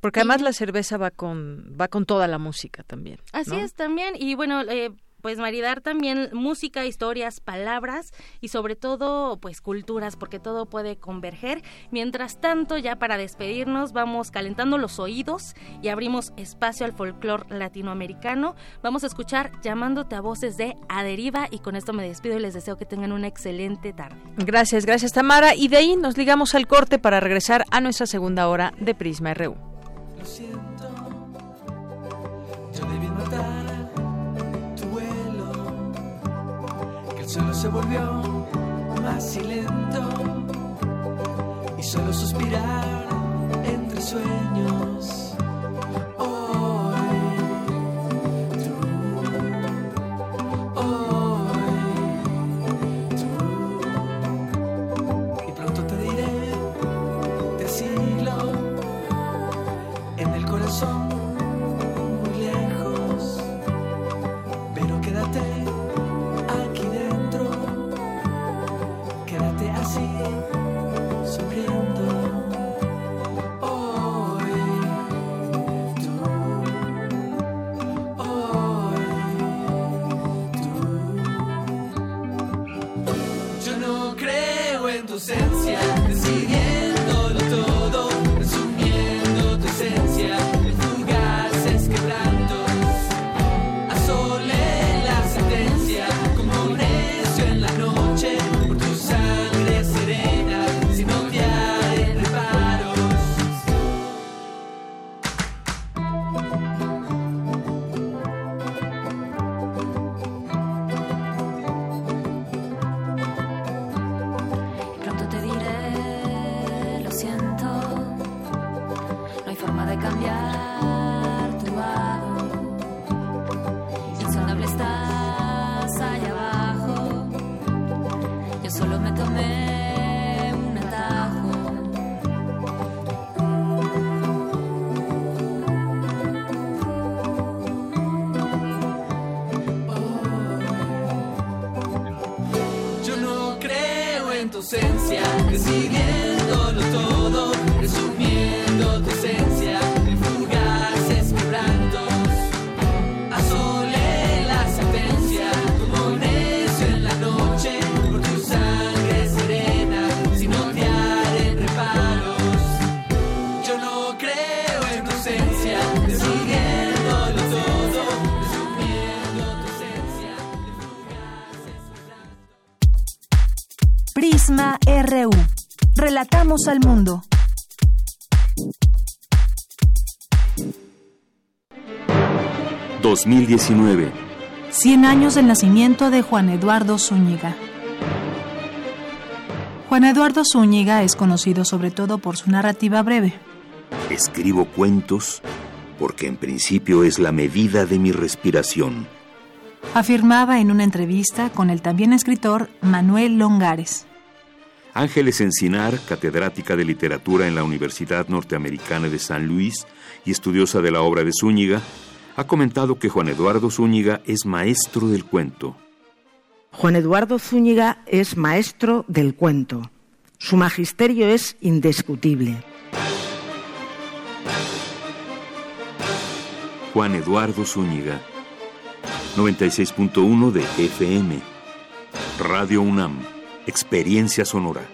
Porque además la cerveza va con va con toda la música también.
Así es también y bueno eh, pues maridar también música, historias, palabras y sobre todo pues culturas porque todo puede converger. Mientras tanto, ya para despedirnos, vamos calentando los oídos y abrimos espacio al folclore latinoamericano. Vamos a escuchar Llamándote a voces de Aderiva y con esto me despido y les deseo que tengan una excelente tarde.
Gracias, gracias Tamara y de ahí nos ligamos al corte para regresar a nuestra segunda hora de Prisma RU. Lo siento,
solo se volvió más silento y solo suspirar entre sueños.
...2019...
100 años del nacimiento de Juan Eduardo Zúñiga. Juan Eduardo Zúñiga es conocido sobre todo por su narrativa breve.
Escribo cuentos porque en principio es la medida de mi respiración.
Afirmaba en una entrevista con el también escritor Manuel Longares.
Ángeles Encinar, catedrática de literatura en la Universidad Norteamericana de San Luis y estudiosa de la obra de Zúñiga, ha comentado que Juan Eduardo Zúñiga es maestro del cuento.
Juan Eduardo Zúñiga es maestro del cuento. Su magisterio es indiscutible.
Juan Eduardo Zúñiga, 96.1 de FM, Radio UNAM, Experiencia Sonora.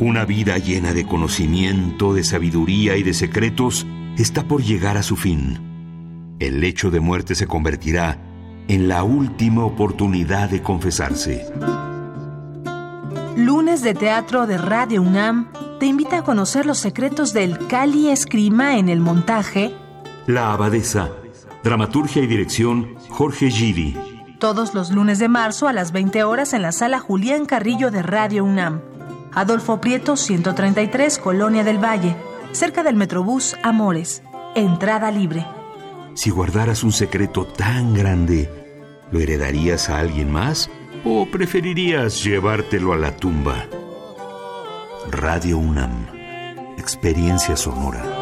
Una vida llena de conocimiento, de sabiduría y de secretos está por llegar a su fin. El lecho de muerte se convertirá en la última oportunidad de confesarse.
Lunes de Teatro de Radio UNAM te invita a conocer los secretos del Cali Escrima en el montaje
La Abadesa. Dramaturgia y dirección Jorge Gidi.
todos los lunes de marzo a las 20 horas en la sala Julián Carrillo de Radio UNAM. Adolfo Prieto 133, Colonia del Valle, cerca del Metrobús Amores. Entrada libre.
Si guardaras un secreto tan grande, ¿lo heredarías a alguien más o preferirías llevártelo a la tumba? Radio UNAM. Experiencia sonora.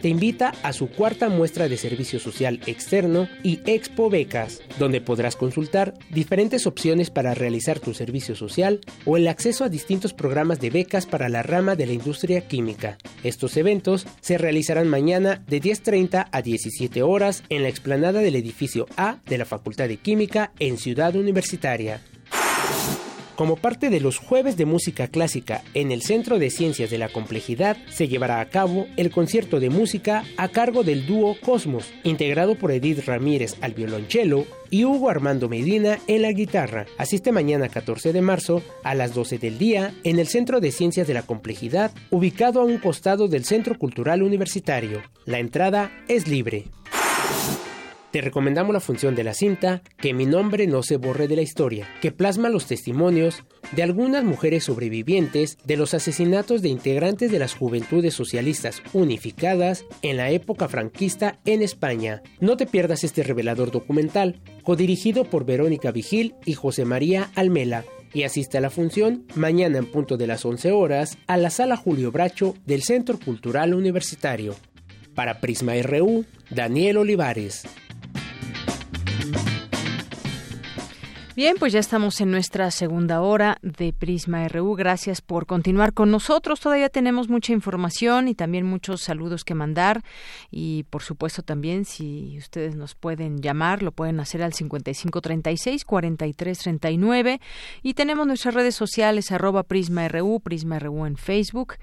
te invita a su cuarta muestra de servicio social externo y Expo Becas, donde podrás consultar diferentes opciones para realizar tu servicio social o el acceso a distintos programas de becas para la rama de la industria química. Estos eventos se realizarán mañana de 10.30 a 17 horas en la explanada del edificio A de la Facultad de Química en Ciudad Universitaria. Como parte de los jueves de música clásica en el Centro de Ciencias de la Complejidad, se llevará a cabo el concierto de música a cargo del dúo Cosmos, integrado por Edith Ramírez al violonchelo y Hugo Armando Medina en la guitarra. Asiste mañana 14 de marzo a las 12 del día en el Centro de Ciencias de la Complejidad, ubicado a un costado del Centro Cultural Universitario. La entrada es libre. Te recomendamos la función de la cinta Que mi nombre no se borre de la historia, que plasma los testimonios de algunas mujeres sobrevivientes de los asesinatos de integrantes de las Juventudes Socialistas Unificadas en la época franquista en España. No te pierdas este revelador documental, codirigido por Verónica Vigil y José María Almela, y asiste a la función mañana en punto de las 11 horas a la Sala Julio Bracho del Centro Cultural Universitario. Para Prisma RU, Daniel Olivares.
Bien, pues ya estamos en nuestra segunda hora de Prisma RU. Gracias por continuar con nosotros. Todavía tenemos mucha información y también muchos saludos que mandar. Y por supuesto también si ustedes nos pueden llamar, lo pueden hacer al 5536-4339. Y tenemos nuestras redes sociales, arroba Prisma RU, Prisma RU en Facebook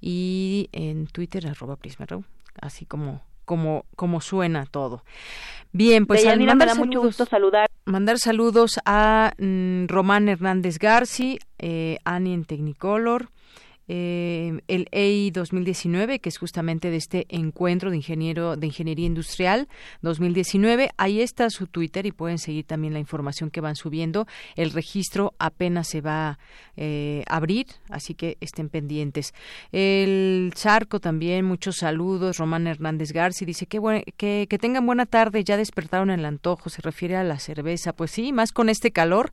y en Twitter, arroba Prisma RU. Así como como, como suena todo. Bien, pues al
Deyanira, me
mandar
da mucho
saludos,
gusto saludar.
mandar saludos a mm, Román Hernández Garci, eh, Annie en Technicolor, eh, el EI 2019, que es justamente de este encuentro de ingeniero de ingeniería industrial 2019. Ahí está su Twitter y pueden seguir también la información que van subiendo. El registro apenas se va eh, a abrir, así que estén pendientes. El Charco también, muchos saludos. Román Hernández Garci dice que, que, que tengan buena tarde, ya despertaron el antojo, se refiere a la cerveza. Pues sí, más con este calor,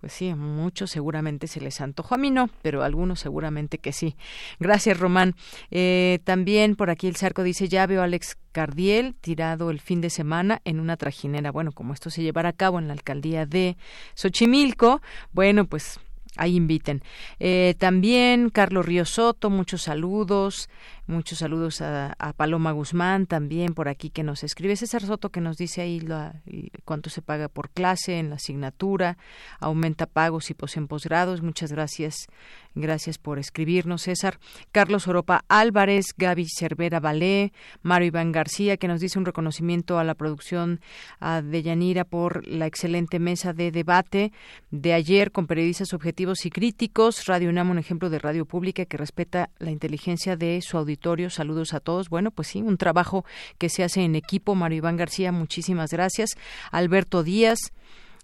pues sí, muchos seguramente se les antojó. A mí no, pero algunos seguramente que sí. Gracias, Román. Eh, también por aquí el Charco dice, ya veo a Alex Cardiel tirado el fin de semana en una trajinera. Bueno, como esto se llevará a cabo en la alcaldía de Xochimilco, bueno, pues ahí inviten. Eh, también Carlos Río Soto, muchos saludos, muchos saludos a, Paloma Guzmán también por aquí que nos escribe. César Soto que nos dice ahí la- cuánto se paga por clase en la asignatura, aumenta pagos y pos en posgrados. Muchas gracias, gracias por escribirnos, César. Carlos Oropa Álvarez, Gaby Cervera Valé, Mario Iván García que nos dice un reconocimiento a la producción de Yanira por la excelente mesa de debate de ayer con periodistas objetivos y críticos. Radio UNAM, un ejemplo de radio pública que respeta la inteligencia de su auditorio. Saludos a todos. Bueno, pues sí, un trabajo que se hace en equipo. Mario Iván García, muchísimas gracias. Alberto Díaz,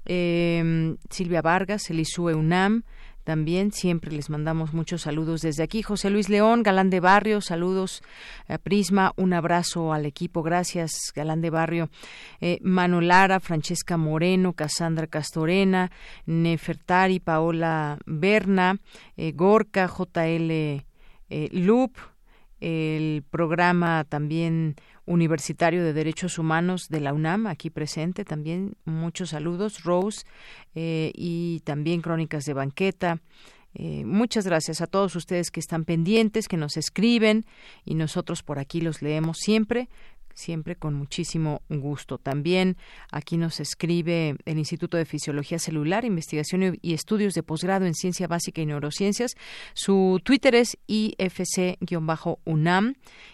eh, Silvia Vargas, Elisue UNAM. También siempre les mandamos muchos saludos desde aquí. José Luis León, Galán de Barrio, saludos a Prisma, un abrazo al equipo, gracias Galán de Barrio. Eh, Lara, Francesca Moreno, Cassandra Castorena, Nefertari, Paola Berna, eh, Gorka, JL eh, Loop, el programa también universitario de derechos humanos de la UNAM aquí presente también. Muchos saludos Rose eh, y también crónicas de banqueta. Eh, muchas gracias a todos ustedes que están pendientes que nos escriben y nosotros por aquí los leemos siempre siempre con muchísimo gusto. También aquí nos escribe el Instituto de Fisiología Celular, Investigación y Estudios de Posgrado en Ciencia Básica y Neurociencias. Su Twitter es IFC-UNAM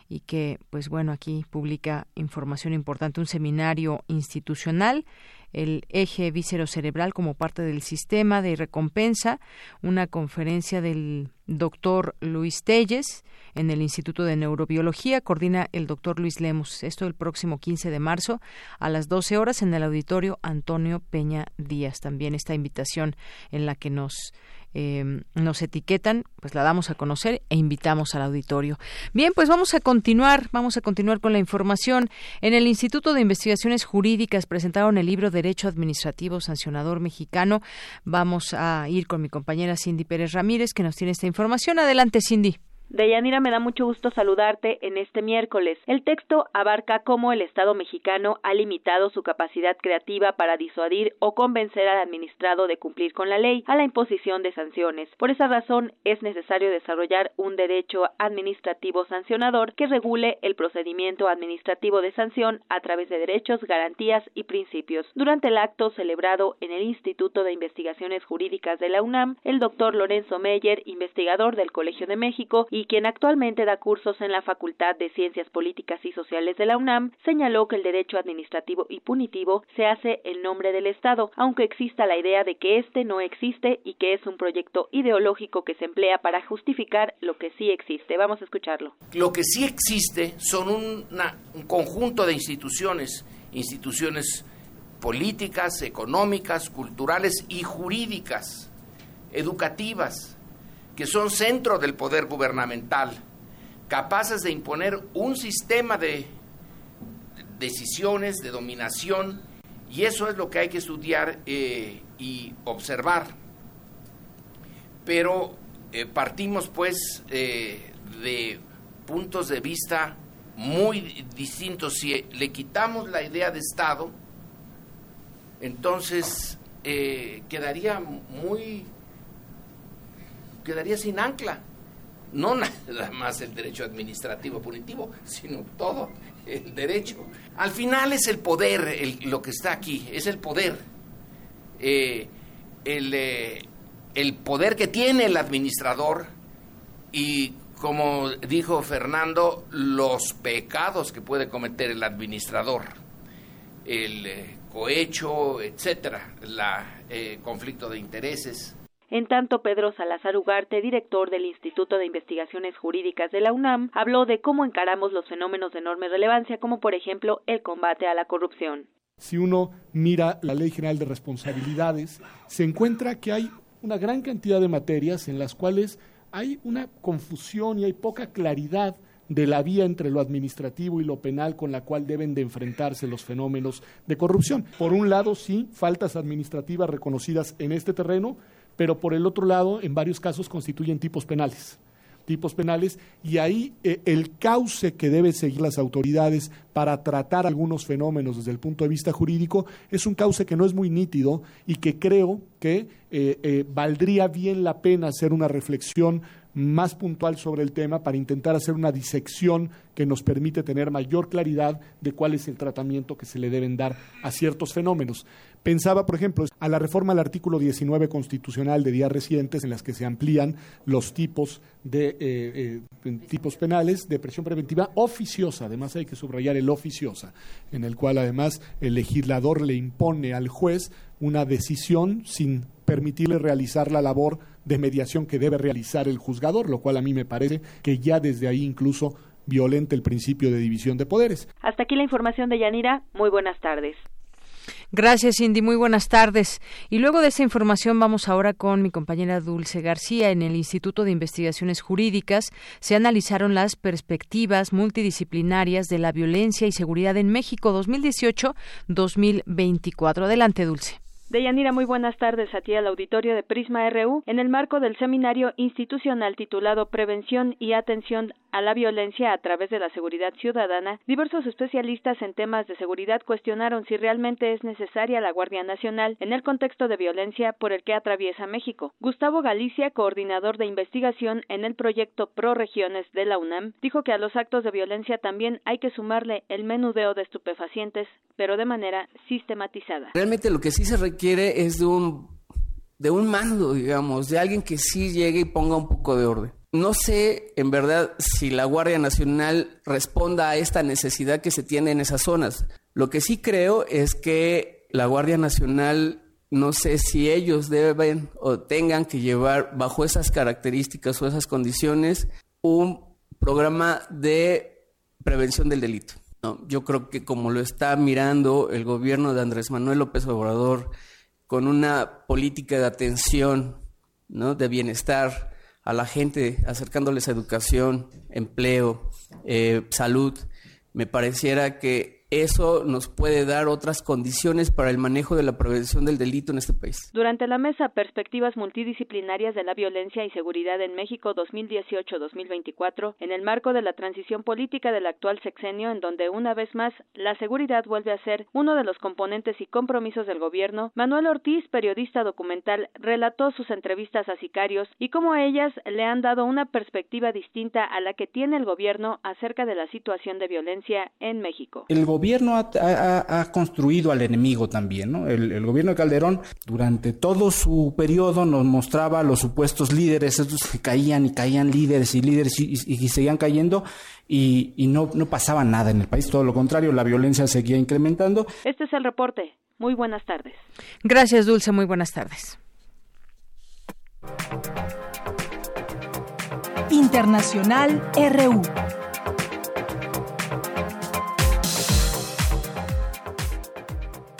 y que, pues bueno, aquí publica información importante, un seminario institucional el eje cerebral como parte del sistema de recompensa, una conferencia del doctor Luis Telles en el Instituto de Neurobiología, coordina el doctor Luis Lemus. Esto el próximo 15 de marzo a las 12 horas en el auditorio Antonio Peña Díaz. También esta invitación en la que nos eh, nos etiquetan, pues la damos a conocer e invitamos al auditorio. Bien, pues vamos a continuar, vamos a continuar con la información. En el Instituto de Investigaciones Jurídicas presentaron el libro Derecho Administrativo Sancionador Mexicano. Vamos a ir con mi compañera Cindy Pérez Ramírez, que nos tiene esta información. Adelante, Cindy.
Deyanira, me da mucho gusto saludarte en este miércoles. El texto abarca cómo el Estado mexicano ha limitado su capacidad creativa para disuadir o convencer al administrado de cumplir con la ley a la imposición de sanciones. Por esa razón, es necesario desarrollar un derecho administrativo sancionador que regule el procedimiento administrativo de sanción a través de derechos, garantías y principios. Durante el acto celebrado en el Instituto de Investigaciones Jurídicas de la UNAM, el doctor Lorenzo Meyer, investigador del Colegio de México y quien actualmente da cursos en la Facultad de Ciencias Políticas y Sociales de la UNAM, señaló que el derecho administrativo y punitivo se hace en nombre del Estado, aunque exista la idea de que éste no existe y que es un proyecto ideológico que se emplea para justificar lo que sí existe. Vamos a escucharlo.
Lo que sí existe son un conjunto de instituciones, instituciones políticas, económicas, culturales y jurídicas, educativas, que son centro del poder gubernamental, capaces de imponer un sistema de decisiones, de dominación, y eso es lo que hay que estudiar eh, y observar. Pero eh, partimos pues eh, de puntos de vista muy distintos. Si le quitamos la idea de Estado, entonces quedaría muy quedaría sin ancla. No nada más el derecho administrativo punitivo, sino todo el derecho. Al final es el poder lo que está aquí, es el poder. Eh, el, eh, el poder que tiene el administrador y como dijo Fernando, los pecados que puede cometer el administrador, el eh, cohecho, etcétera, el conflicto de intereses.
En tanto, Pedro Salazar Ugarte, director del Instituto de Investigaciones Jurídicas de la UNAM, habló de cómo encaramos los fenómenos de enorme relevancia, como por ejemplo el combate a la corrupción.
Si uno mira la Ley General de Responsabilidades, se encuentra que hay una gran cantidad de materias en las cuales hay una confusión y hay poca claridad de la vía entre lo administrativo y lo penal con la cual deben de enfrentarse los fenómenos de corrupción. Por un lado, sí, faltas administrativas reconocidas en este terreno, pero por el otro lado, en varios casos constituyen tipos penales tipos penales y ahí eh, el cauce que deben seguir las autoridades para tratar algunos fenómenos desde el punto de vista jurídico es un cauce que no es muy nítido y que creo que eh, eh, valdría bien la pena hacer una reflexión más puntual sobre el tema para intentar hacer una disección que nos permite tener mayor claridad de cuál es el tratamiento que se le deben dar a ciertos fenómenos. Pensaba, por ejemplo, a la reforma al artículo 19 constitucional de días recientes en las que se amplían los tipos de eh, eh, tipos penales de presión preventiva oficiosa, además hay que subrayar el oficiosa, en el cual además el legislador le impone al juez una decisión sin permitirle realizar la labor de mediación que debe realizar el juzgador, lo cual a mí me parece que ya desde ahí incluso violenta el principio de división de poderes.
Hasta aquí la información de Yanira. Muy buenas tardes.
Gracias, Cindy. Muy buenas tardes. Y luego de esa información vamos ahora con mi compañera Dulce García. En el Instituto de Investigaciones Jurídicas se analizaron las perspectivas multidisciplinarias de la violencia y seguridad en México 2018-2024. Adelante, Dulce.
Deyanira, muy buenas tardes a ti al auditorio de Prisma RU en el marco del seminario institucional titulado Prevención y Atención a la violencia a través de la seguridad ciudadana, diversos especialistas en temas de seguridad cuestionaron si realmente es necesaria la Guardia Nacional en el contexto de violencia por el que atraviesa México. Gustavo Galicia, coordinador de investigación en el proyecto Pro Regiones de la UNAM, dijo que a los actos de violencia también hay que sumarle el menudeo de estupefacientes, pero de manera sistematizada.
Realmente lo que sí se requiere es de un de un mando, digamos, de alguien que sí llegue y ponga un poco de orden. No sé, en verdad, si la Guardia Nacional responda a esta necesidad que se tiene en esas zonas. Lo que sí creo es que la Guardia Nacional, no sé si ellos deben o tengan que llevar bajo esas características o esas condiciones un programa de prevención del delito. No, yo creo que como lo está mirando el gobierno de Andrés Manuel López Obrador, con una política de atención, ¿no? de bienestar a la gente, acercándoles a educación, empleo, eh, salud, me pareciera que eso nos puede dar otras condiciones para el manejo de la prevención del delito en este país.
Durante la mesa Perspectivas Multidisciplinarias de la Violencia y Seguridad en México 2018-2024, en el marco de la transición política del actual sexenio, en donde una vez más la seguridad vuelve a ser uno de los componentes y compromisos del gobierno, Manuel Ortiz, periodista documental, relató sus entrevistas a sicarios y cómo a ellas le han dado una perspectiva distinta a la que tiene el gobierno acerca de la situación de violencia en México.
El gobierno ha, construido al enemigo también, ¿no? El, gobierno de Calderón durante todo su periodo nos mostraba los supuestos líderes, estos que caían y caían líderes y líderes y, seguían cayendo y, y no, no pasaba nada en el país, todo lo contrario, la violencia seguía incrementando.
Este es el reporte. Muy buenas tardes.
Gracias, Dulce. Muy buenas tardes.
Internacional RU.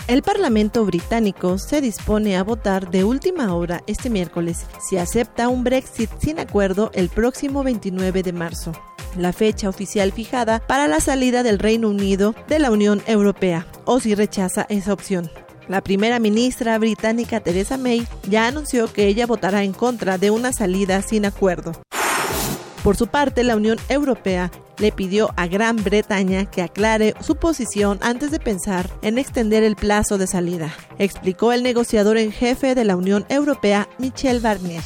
El Parlamento británico se dispone a votar de última hora este miércoles si acepta un Brexit sin acuerdo el próximo 29 de marzo, la fecha oficial fijada para la salida del Reino Unido de la Unión Europea, o si rechaza esa opción. La primera ministra británica Theresa May ya anunció que ella votará en contra de una salida sin acuerdo. Por su parte, la Unión Europea le pidió a Gran Bretaña que aclare su posición antes de pensar en extender el plazo de salida, explicó el negociador en jefe de la Unión Europea, Michel Barnier.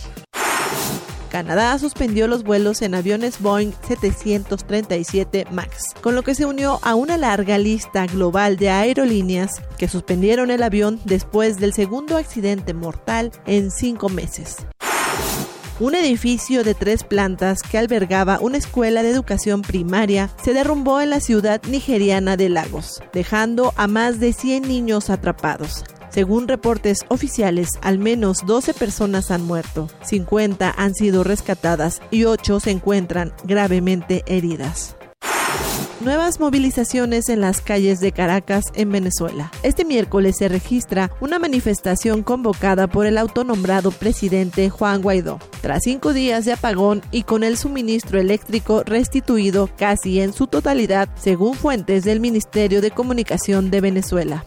Canadá suspendió los vuelos en aviones Boeing 737 MAX, con lo que se unió a una larga lista global de aerolíneas que suspendieron el avión después del segundo accidente mortal en cinco meses un edificio de tres plantas que albergaba una escuela de educación primaria se derrumbó en la ciudad nigeriana de Lagos, dejando a más de 100 niños atrapados. Según reportes oficiales, al menos 12 personas han muerto, 50 han sido rescatadas y 8 se encuentran gravemente heridas nuevas movilizaciones en las calles de Caracas, en Venezuela. Este miércoles se registra una manifestación convocada por el autonombrado presidente Juan Guaidó. Tras cinco días de apagón y con el suministro eléctrico restituido casi en su totalidad, según fuentes del Ministerio de Comunicación de Venezuela.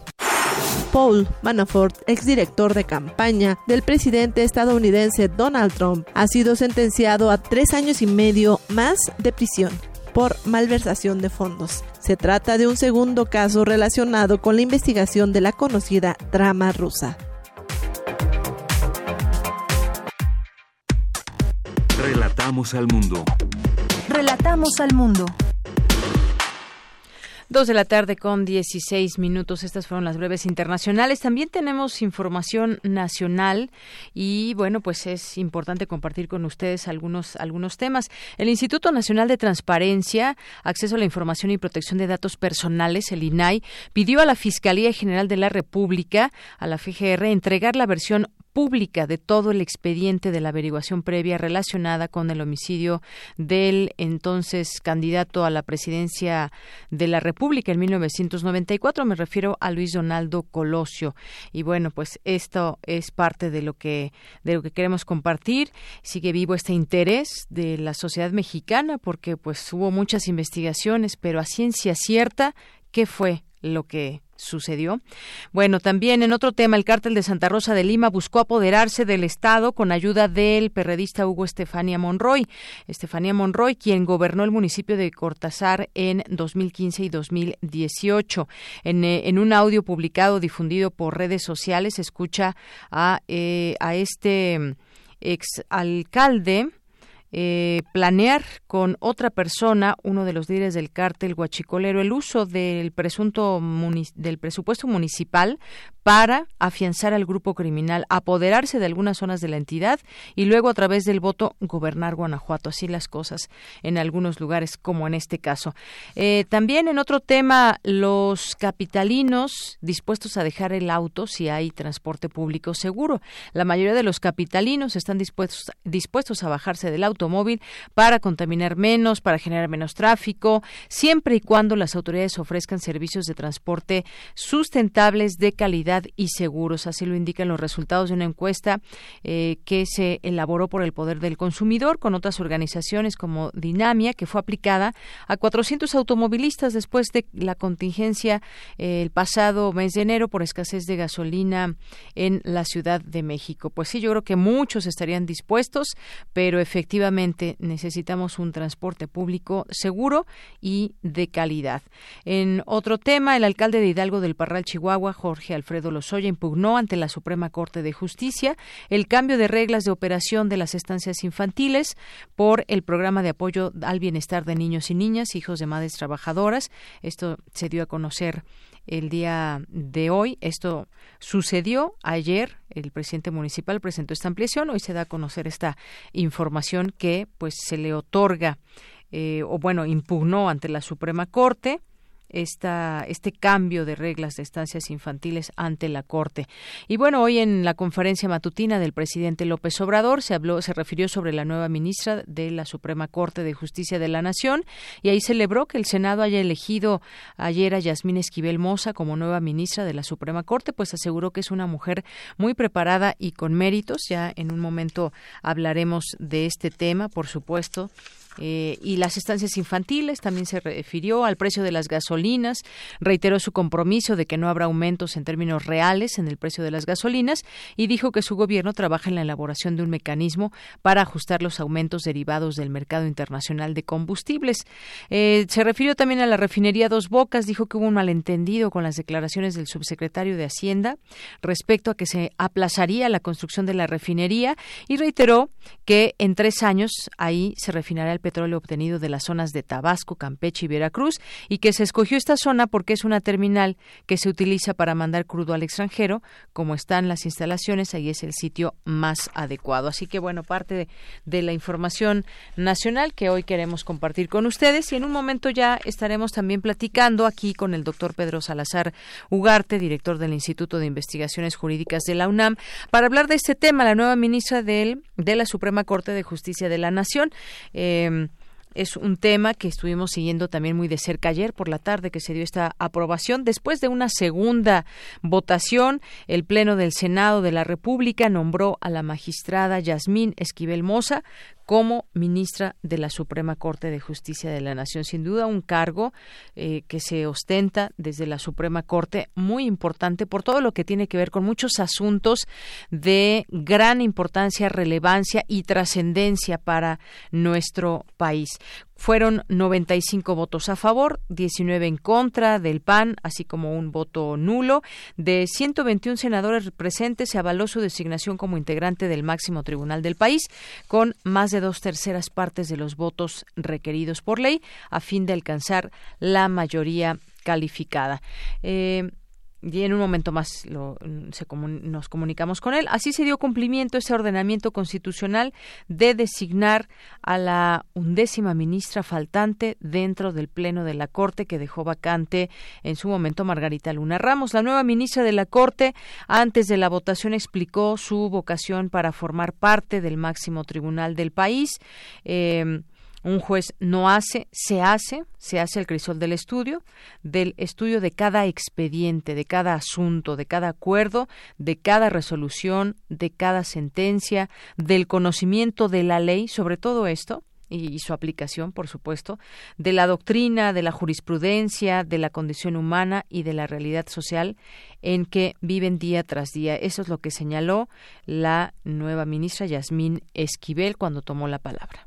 Paul Manafort, exdirector de campaña del presidente estadounidense Donald Trump, ha sido sentenciado a tres años y medio más de prisión por malversación de fondos. Se trata de un segundo caso relacionado con la investigación de la conocida trama rusa.
Relatamos al mundo.
Relatamos al mundo.
Dos de la tarde con 16 minutos. Estas fueron las breves internacionales. También tenemos información nacional y bueno, pues es importante compartir con ustedes algunos algunos temas. El Instituto Nacional de Transparencia, Acceso a la Información y Protección de Datos Personales, el INAI, pidió a la Fiscalía General de la República, a la FGR, entregar la versión pública de todo el expediente de la averiguación previa relacionada con el homicidio del entonces candidato a la presidencia de la República en 1994. Me refiero a Luis Donaldo Colosio. Y bueno, pues esto es parte de lo que de lo que queremos compartir. Sigue vivo este interés de la sociedad mexicana porque pues hubo muchas investigaciones, pero a ciencia cierta, ¿qué fue lo que sucedió. Bueno, también en otro tema, el cártel de Santa Rosa de Lima buscó apoderarse del Estado con ayuda del perredista Hugo Estefania Monroy. Estefania Monroy, quien gobernó el municipio de Cortázar en 2015 y 2018. En, eh, en un audio publicado, difundido por redes sociales, escucha a, eh, a este exalcalde eh, planear con otra persona, uno de los líderes del cártel guachicolero, el uso del presunto del presupuesto municipal para afianzar al grupo criminal, apoderarse de algunas zonas de la entidad y luego a través del voto gobernar Guanajuato. Así las cosas en algunos lugares, como en este caso. Eh, también en otro tema, los capitalinos dispuestos a dejar el auto si hay transporte público seguro. La mayoría de los capitalinos están dispuestos, dispuestos a bajarse del automóvil para contaminar menos, para generar menos tráfico, siempre y cuando las autoridades ofrezcan servicios de transporte sustentables de calidad y seguros. Así lo indican los resultados de una encuesta eh, que se elaboró por el Poder del Consumidor con otras organizaciones como Dinamia, que fue aplicada a 400 automovilistas después de la contingencia eh, el pasado mes de enero por escasez de gasolina en la Ciudad de México. Pues sí, yo creo que muchos estarían dispuestos, pero efectivamente necesitamos un transporte público seguro y de calidad. En otro tema, el alcalde de Hidalgo del Parral, Chihuahua, Jorge Alfredo Lozoya impugnó ante la Suprema Corte de Justicia el cambio de reglas de operación de las estancias infantiles por el programa de apoyo al bienestar de niños y niñas, hijos de madres trabajadoras. Esto se dio a conocer el día de hoy. Esto sucedió ayer. El presidente municipal presentó esta ampliación. Hoy se da a conocer esta información que pues se le otorga eh, o bueno impugnó ante la Suprema Corte esta, este cambio de reglas de estancias infantiles ante la Corte. Y bueno, hoy en la conferencia matutina del presidente López Obrador se habló, se refirió sobre la nueva ministra de la Suprema Corte de Justicia de la Nación y ahí celebró que el Senado haya elegido ayer a Yasmín Esquivel Moza como nueva ministra de la Suprema Corte, pues aseguró que es una mujer muy preparada y con méritos. Ya en un momento hablaremos de este tema, por supuesto eh, y las estancias infantiles también se refirió al precio de las gasolinas, reiteró su compromiso de que no habrá aumentos en términos reales en el precio de las gasolinas y dijo que su gobierno trabaja en la elaboración de un mecanismo para ajustar los aumentos derivados del mercado internacional de combustibles. Eh, se refirió también a la refinería Dos Bocas, dijo que hubo un malentendido con las declaraciones del subsecretario de Hacienda respecto a que se aplazaría la construcción de la refinería y reiteró que en tres años ahí se refinará el petróleo obtenido de las zonas de Tabasco, Campeche y Veracruz y que se escogió esta zona porque es una terminal que se utiliza para mandar crudo al extranjero. Como están las instalaciones, ahí es el sitio más adecuado. Así que bueno, parte de, la información nacional que hoy queremos compartir con ustedes y en un momento ya estaremos también platicando aquí con el doctor Pedro Salazar Ugarte, director del Instituto de Investigaciones Jurídicas de la UNAM, para hablar de este tema, la nueva ministra de, de la Suprema Corte de Justicia de la Nación. Eh, es un tema que estuvimos siguiendo también muy de cerca ayer por la tarde que se dio esta aprobación. Después de una segunda votación, el Pleno del Senado de la República nombró a la magistrada Yasmín Esquivel Moza como ministra de la Suprema Corte de Justicia de la Nación. Sin duda, un cargo eh, que se ostenta desde la Suprema Corte muy importante por todo lo que tiene que ver con muchos asuntos de gran importancia, relevancia y trascendencia para nuestro país. Fueron 95 votos a favor, 19 en contra del PAN, así como un voto nulo. De 121 senadores presentes, se avaló su designación como integrante del máximo tribunal del país, con más de dos terceras partes de los votos requeridos por ley, a fin de alcanzar la mayoría calificada. Eh, y en un momento más lo, se nos comunicamos con él. Así se dio cumplimiento ese ordenamiento constitucional de designar a la undécima ministra faltante dentro del Pleno de la Corte que dejó vacante en su momento Margarita Luna Ramos. La nueva ministra de la Corte, antes de la votación, explicó su vocación para formar parte del máximo tribunal del país. Eh, un juez no hace, se hace, se hace el crisol del estudio, del estudio de cada expediente, de cada asunto, de cada acuerdo, de cada resolución, de cada sentencia, del conocimiento de la ley, sobre todo esto, y, su aplicación, por supuesto, de la doctrina, de la jurisprudencia, de la condición humana y de la realidad social en que viven día tras día. Eso es lo que señaló la nueva ministra Yasmín Esquivel cuando tomó la palabra.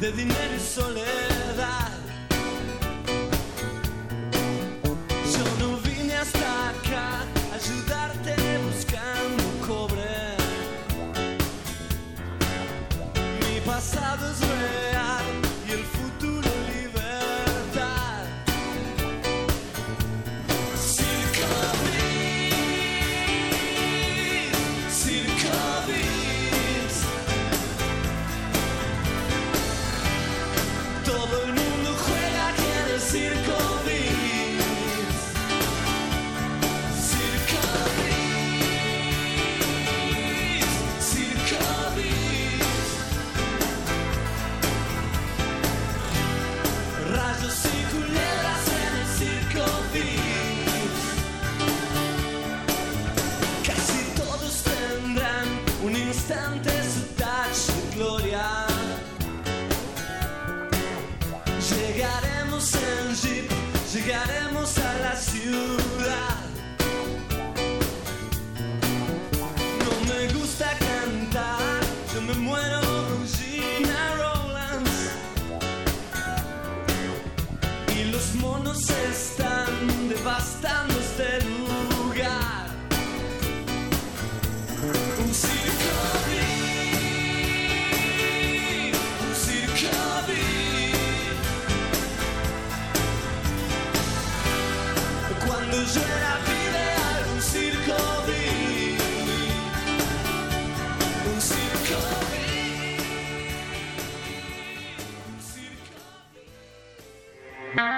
de dinero y soledad.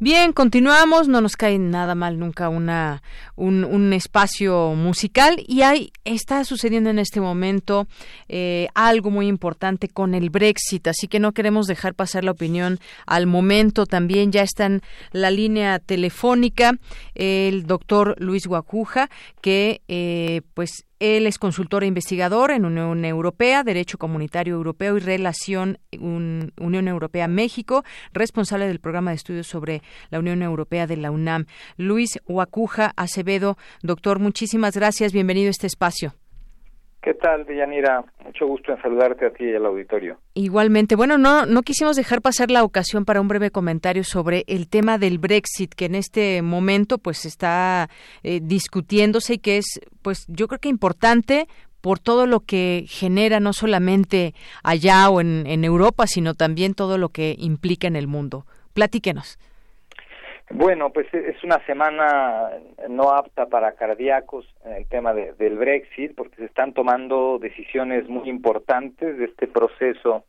Bien, continuamos. No nos cae nada mal nunca una un, espacio musical y hay está sucediendo en este momento eh, algo muy importante con el Brexit, así que no queremos dejar pasar la opinión al momento. También ya está en la línea telefónica el doctor Luis Guacuja, que eh, pues él es consultor e investigador en Unión Europea, Derecho Comunitario Europeo y Relación un- Unión Europea-México, responsable del programa de estudios sobre la Unión Europea de la UNAM. Luis Huacuja Acevedo, doctor, muchísimas gracias. Bienvenido a este espacio.
¿Qué tal, Deyanira? Mucho gusto en saludarte a ti y al auditorio.
Igualmente, bueno, no, no quisimos dejar pasar la ocasión para un breve comentario sobre el tema del Brexit, que en este momento pues está eh, discutiéndose y que es, pues yo creo que importante por todo lo que genera no solamente allá o en, en Europa, sino también todo lo que implica en el mundo. Platíquenos.
Bueno, pues e- es una semana no apta para cardíacos en el tema de- del Brexit, porque se están tomando decisiones muy importantes de este proceso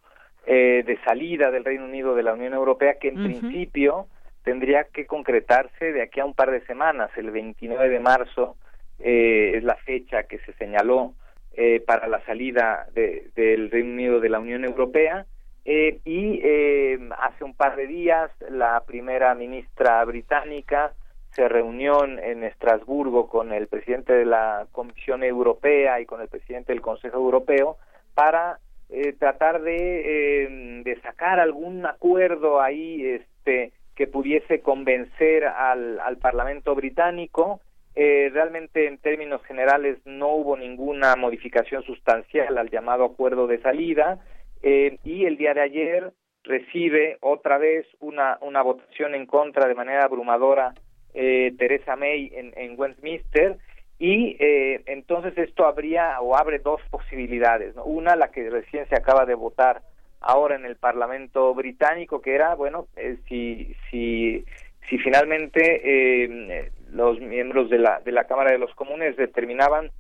eh, de salida del Reino Unido de la Unión Europea, que en principio tendría que concretarse de aquí a un par de semanas. El 29 de marzo eh, es la fecha que se señaló eh, para la salida de- del Reino Unido de la Unión Europea. Eh, y eh, hace un par de días la primera ministra británica se reunió en- Estrasburgo con el presidente de la Comisión Europea y con el presidente del Consejo Europeo para eh, tratar de, eh, de sacar algún acuerdo ahí este que pudiese convencer al, al Parlamento británico. Eh, realmente en términos generales no hubo ninguna modificación sustancial al llamado acuerdo de salida eh, y el día de ayer recibe otra vez una, una votación en contra de manera abrumadora eh, Theresa May en, en Westminster y eh, entonces esto habría o abre dos posibilidades. ¿no? Una, la que recién se acaba de votar ahora en el Parlamento británico, que era, bueno, eh, si, si, si finalmente eh, los miembros de la, de la Cámara de los Comunes determinaban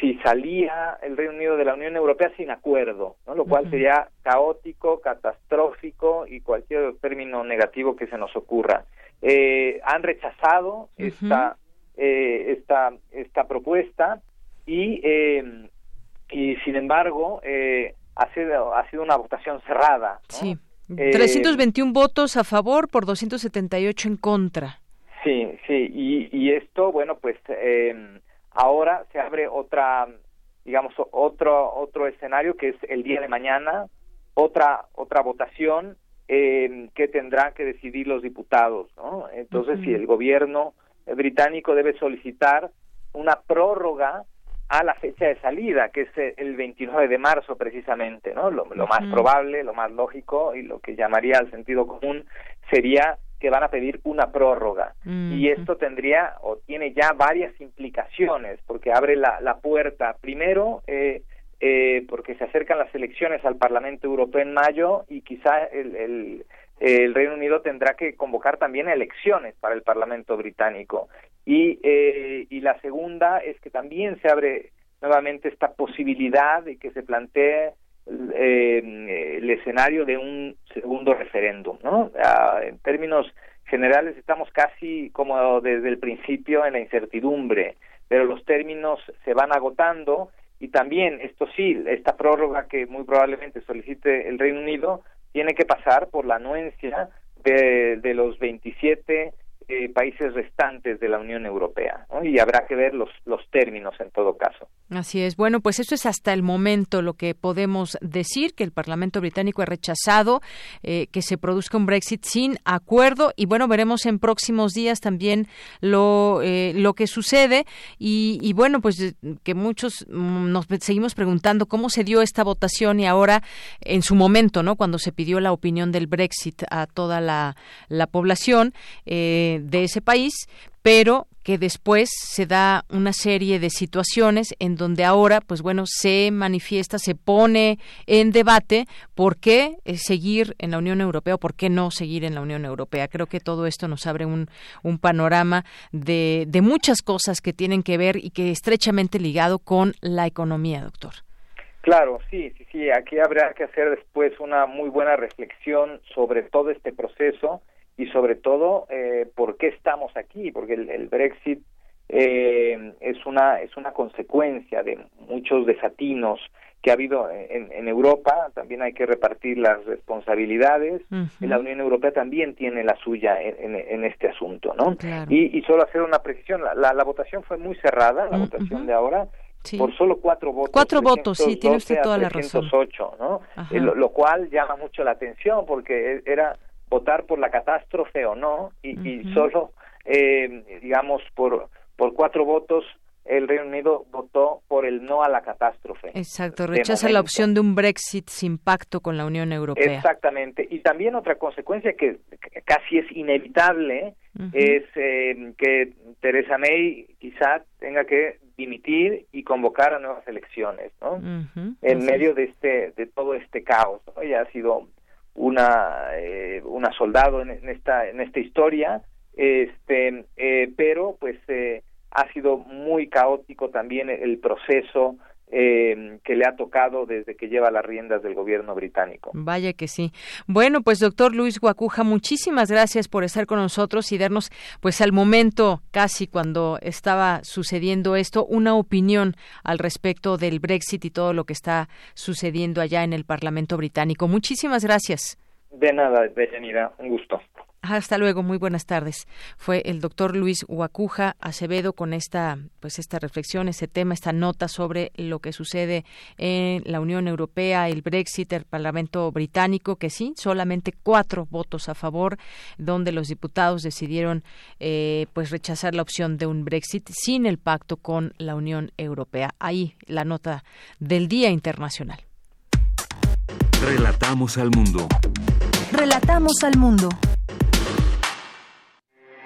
si salía el Reino Unido de la Unión Europea sin acuerdo, ¿no? lo cual sería caótico, catastrófico y cualquier término negativo que se nos ocurra. Eh, han rechazado esta, eh, esta, esta propuesta y, eh, y sin embargo eh, ha, sido, ha sido una votación cerrada. ¿no?
Sí.
Eh,
321 votos a favor por 278 en contra.
Sí, sí, y, y esto, bueno, pues eh, ahora se abre otra, digamos, otro otro escenario que es el día de mañana, otra otra votación eh, que tendrán que decidir los diputados, ¿no? Entonces, si el gobierno británico debe solicitar una prórroga a la fecha de salida, que es el 29 de marzo precisamente, ¿no? Lo, lo más probable, lo más lógico y lo que llamaría al sentido común sería que van a pedir una prórroga. Y esto tendría o tiene ya varias implicaciones, porque abre la, la puerta, primero, eh, eh, porque se acercan las elecciones al Parlamento Europeo en mayo y quizá el, el, el Reino Unido tendrá que convocar también elecciones para el Parlamento británico. Y, eh, y la segunda es que también se abre nuevamente esta posibilidad de que se plantee eh, el escenario de un segundo referéndum, ¿no? Ah, en términos generales estamos casi como desde el principio en la incertidumbre, pero los términos se van agotando y también esto sí, esta prórroga que muy probablemente solicite el Reino Unido tiene que pasar por la anuencia de, de los 27 eh, países restantes de la Unión Europea y habrá que ver los, los términos en todo caso.
Así es. Bueno, pues eso es hasta el momento lo que podemos decir, que el Parlamento británico ha rechazado eh, que se produzca un Brexit sin acuerdo y bueno, veremos en próximos días también lo, eh, lo que sucede y, y bueno, pues eh, que muchos mm, nos seguimos preguntando cómo se dio esta votación y ahora en su momento, ¿no? Cuando se pidió la opinión del Brexit a toda la, la población eh, de ese país, pero que después se da una serie de situaciones en donde ahora, pues bueno, se manifiesta, se pone en debate por qué eh, seguir en la Unión Europea o por qué no seguir en la Unión Europea. Creo que todo esto nos abre un, un panorama de, de muchas cosas que tienen que ver y que estrechamente ligado con la economía, doctor.
Claro, sí, sí, sí. Aquí habrá que hacer después una muy buena reflexión sobre todo este proceso y sobre todo eh, por qué estamos aquí, porque el, el Brexit eh, es una es una consecuencia de muchos desatinos que ha habido en, en Europa. También hay que repartir las responsabilidades.
Ujú.
La Unión Europea también tiene la suya en, en- en este asunto, ¿no?
Claro.
Y, y solo hacer una precisión. La, la, la votación fue muy cerrada, la votación de ahora.
Sí.
Por solo cuatro votos.
Cuatro votos, sí, tiene usted
312 a
toda la razón.
308, ¿no?
Ajá.
Eh, lo, lo cual llama mucho la atención porque era votar por la catástrofe o no y, solo eh, digamos por por cuatro votos el Reino Unido votó por el no a la catástrofe
Exacto, rechaza la opción de un Brexit sin pacto con la Unión Europea.
Exactamente. Y también otra consecuencia que casi es inevitable es eh, que Teresa May quizá tenga que dimitir y convocar a nuevas elecciones, ¿no? En
así
medio de este de todo este caos ¿no? ella ha sido una eh, una soldado en, esta en esta historia este eh, pero pues eh, ha sido muy caótico también el proceso eh, que le ha tocado desde que lleva las riendas del gobierno británico
Vaya que sí. Bueno, pues doctor Luis Guacuja, muchísimas gracias por estar con nosotros y darnos, pues al momento, casi cuando estaba sucediendo esto, una opinión al respecto del Brexit y todo lo que está sucediendo allá en el Parlamento británico. Muchísimas gracias.
de nada Deyanira un gusto
Hasta luego, muy buenas tardes. Fue el doctor Luis Guacuja Acevedo con esta, pues esta reflexión, este tema, esta nota sobre lo que sucede en la Unión Europea, el Brexit, el Parlamento británico, que sí, solamente cuatro votos a favor, donde los diputados decidieron, eh, pues rechazar la opción de un Brexit sin el pacto con la Unión Europea. Ahí la nota del Día Internacional.
Relatamos al mundo.
Relatamos al mundo.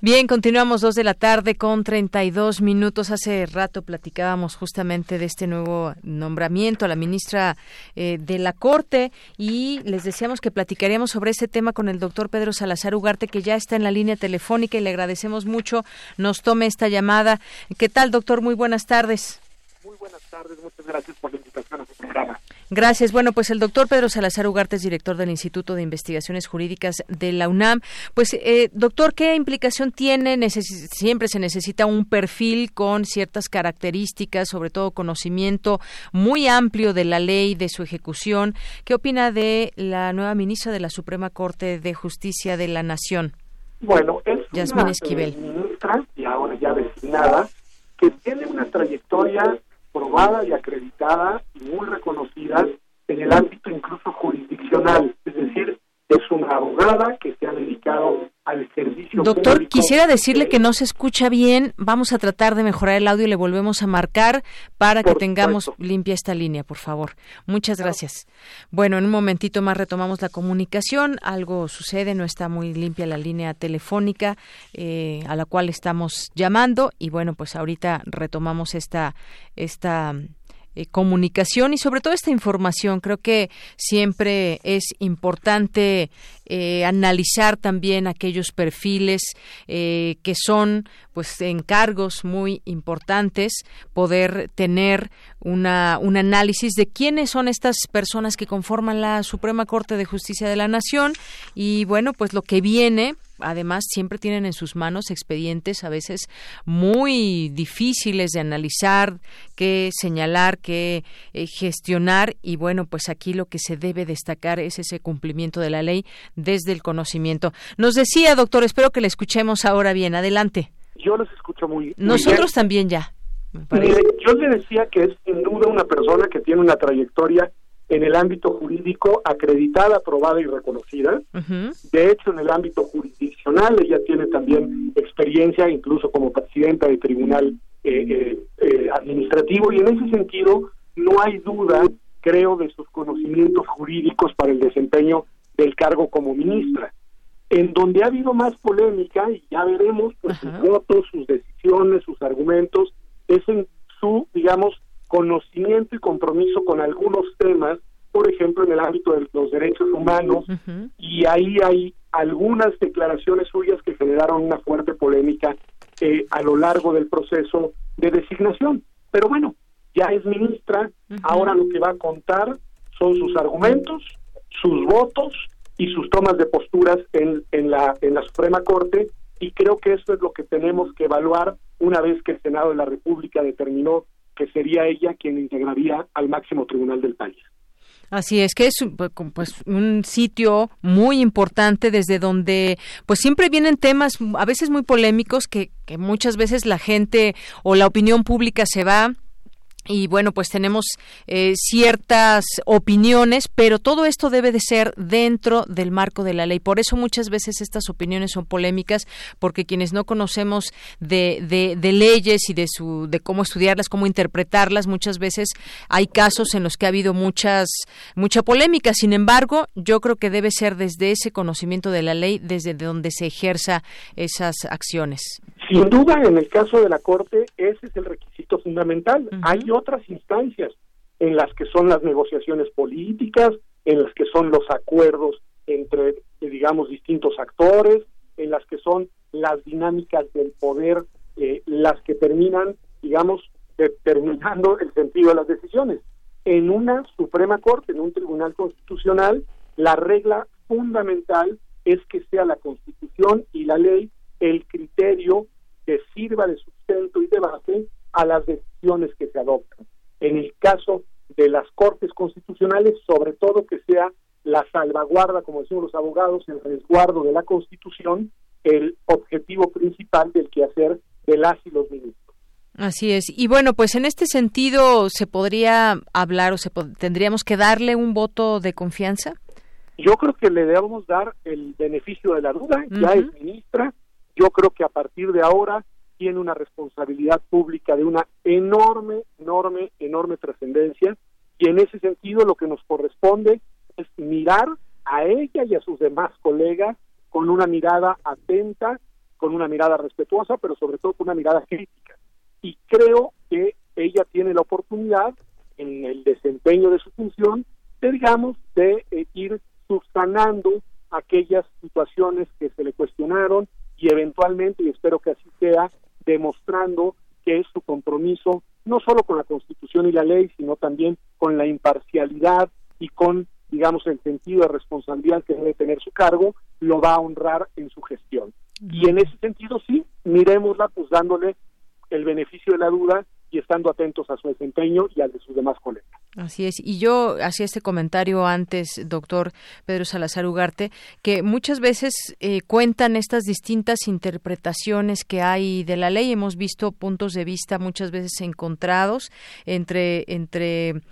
Bien, continuamos dos de la tarde con 32 minutos. Hace rato platicábamos justamente de este nuevo nombramiento a la ministra eh, de la Corte y les decíamos que platicaríamos sobre ese tema con el doctor Pedro Salazar Ugarte, que ya está en la línea telefónica y le agradecemos mucho nos tome esta llamada. ¿Qué tal, doctor? Muy buenas tardes.
Muy buenas tardes, muchas gracias por la invitación a su programa.
Gracias. Bueno, pues el doctor Pedro Salazar Ugarte es director del Instituto de Investigaciones Jurídicas de la UNAM. Pues, eh, doctor, ¿qué implicación tiene? Necesi- siempre se necesita un perfil con ciertas características, sobre todo conocimiento muy amplio de la ley, de su ejecución. ¿Qué opina de la nueva ministra de la Suprema Corte de Justicia de la Nación?
Bueno, es
Yasmín
una
Esquivel.
eh, ministra, y ahora ya designada, que tiene una trayectoria probada y acreditada y muy reconocida en el ámbito incluso jurisdiccional, es decir, es una abogada que se ha dedicado al servicio
Doctor,
público.
quisiera decirle que no se escucha bien. Vamos a tratar de mejorar el audio y le volvemos a marcar para que tengamos limpia esta línea, por favor. Muchas gracias. Bueno, en un momentito más retomamos la comunicación. Algo sucede, no está muy limpia la línea telefónica eh, a la cual estamos llamando y bueno, pues ahorita retomamos esta esta eh, comunicación y sobre todo esta información. Creo que siempre es importante eh, analizar también aquellos perfiles eh, que son pues encargos muy importantes, poder tener una, un análisis de quiénes son estas personas que conforman la Suprema Corte de Justicia de la Nación y bueno, pues lo que viene además siempre tienen en sus manos expedientes a veces muy difíciles de analizar, que señalar, que eh, gestionar y bueno, pues aquí lo que se debe destacar es ese cumplimiento de la ley desde el conocimiento. Nos decía, doctor, espero que le escuchemos ahora bien. Adelante.
Yo los escucho muy, muy
Nosotros
bien.
también ya.
Mire, yo le decía que es sin duda una persona que tiene una trayectoria en el ámbito jurídico acreditada, aprobada y reconocida. De hecho, en el ámbito jurisdiccional, ella tiene también experiencia, incluso como presidenta de tribunal eh, eh, eh, administrativo, y en ese sentido no hay duda, creo, de sus conocimientos jurídicos para el desempeño del cargo como ministra. En donde ha habido más polémica, y ya veremos, pues sus votos, sus decisiones, sus argumentos, es en su, digamos, conocimiento y compromiso con algunos temas, por ejemplo, en el ámbito de los derechos humanos, y ahí hay algunas declaraciones suyas que generaron una fuerte polémica eh, a lo largo del proceso de designación. Pero bueno, ya es ministra, ahora lo que va a contar son sus argumentos, sus votos y sus tomas de posturas en, en, la, en la Suprema Corte, y creo que eso es lo que tenemos que evaluar una vez que el Senado de la República determinó que sería ella quien integraría al máximo tribunal del país.
Así es que es pues un sitio muy importante desde donde pues siempre vienen temas a veces muy polémicos que, que muchas veces la gente o la opinión pública se va y bueno, pues tenemos eh, ciertas opiniones, pero todo esto debe de ser dentro del marco de la ley. Por eso muchas veces estas opiniones son polémicas, porque quienes no conocemos de, de, de leyes y de su de cómo estudiarlas, cómo interpretarlas, muchas veces hay casos en los que ha habido muchas mucha polémica. Sin embargo, yo creo que debe ser desde ese conocimiento de la ley, desde donde se ejerza esas acciones.
Sin duda, en el caso de la Corte, ese es el requisito fundamental. Hay otras instancias en las que son las negociaciones políticas, en las que son los acuerdos entre, digamos, distintos actores, en las que son las dinámicas del poder, eh, las que terminan, digamos, determinando el sentido de las decisiones. En una Suprema Corte, en un Tribunal Constitucional, la regla fundamental es que sea la Constitución y la ley el criterio que sirva de sustento y de base a las decisiones que se adoptan. En el caso de las Cortes Constitucionales, sobre todo que sea la salvaguarda, como decimos los abogados, el resguardo de la Constitución, el objetivo principal del quehacer de las y los ministros.
Así es. Y bueno, pues en este sentido, ¿se podría hablar o se tendríamos que darle un voto de confianza?
Yo creo que le debemos dar el beneficio de la duda, ya es ministra, yo creo que a partir de ahora tiene una responsabilidad pública de una enorme, enorme, enorme trascendencia y en ese sentido lo que nos corresponde es mirar a ella y a sus demás colegas con una mirada atenta, con una mirada respetuosa, pero sobre todo con una mirada crítica. Y creo que ella tiene la oportunidad en el desempeño de su función de, digamos, de eh, ir subsanando aquellas situaciones que se le cuestionaron y eventualmente, y espero que así sea, demostrando que es su compromiso no solo con la Constitución y la ley, sino también con la imparcialidad y con, digamos, el sentido de responsabilidad que debe tener su cargo, lo va a honrar en su gestión. Y en ese sentido, sí, miremosla pues dándole el beneficio de la duda y estando atentos a su desempeño y al de sus demás colegas.
Así es. Y yo hacía este comentario antes, doctor Pedro Salazar Ugarte, que muchas veces eh, cuentan estas distintas interpretaciones que hay de la ley. Hemos visto puntos de vista muchas veces encontrados entre entre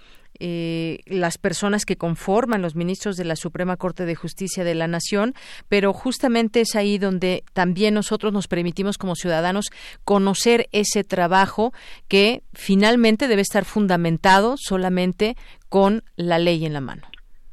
eh, las personas que conforman los ministros de la Suprema Corte de Justicia de la Nación, pero justamente es ahí donde también nosotros nos permitimos como ciudadanos conocer ese trabajo que finalmente debe estar fundamentado solamente con la ley en la mano.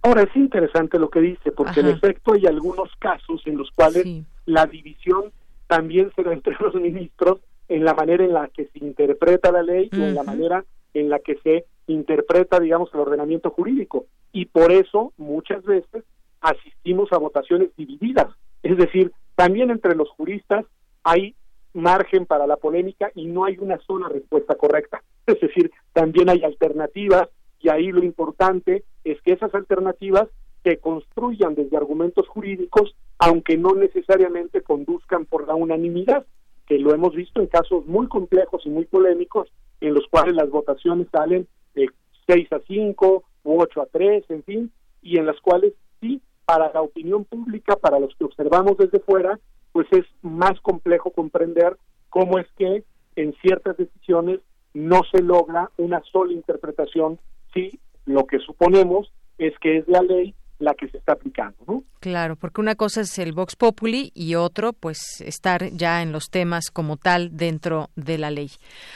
Ahora es interesante lo que dice, porque en efecto hay algunos casos en los cuales la división también se da entre los ministros en la manera en la que se interpreta la ley y en la manera en la que se interpreta, digamos, el ordenamiento jurídico. Y por eso muchas veces asistimos a votaciones divididas. Es decir, también entre los juristas hay margen para la polémica y no hay una sola respuesta correcta. Es decir, también hay alternativas y ahí lo importante es que esas alternativas se construyan desde argumentos jurídicos, aunque no necesariamente conduzcan por la unanimidad, que lo hemos visto en casos muy complejos y muy polémicos, en los cuales las votaciones salen de 6 a 5 u 8 a 3, en fin, y en las cuales sí, para la opinión pública, para los que observamos desde fuera, pues es más complejo comprender cómo es que en ciertas decisiones no se logra una sola interpretación si lo que suponemos es que es la ley la que se está aplicando, ¿no?
Claro, porque una cosa es el Vox Populi y otro, pues, estar ya en los temas como tal dentro de la ley.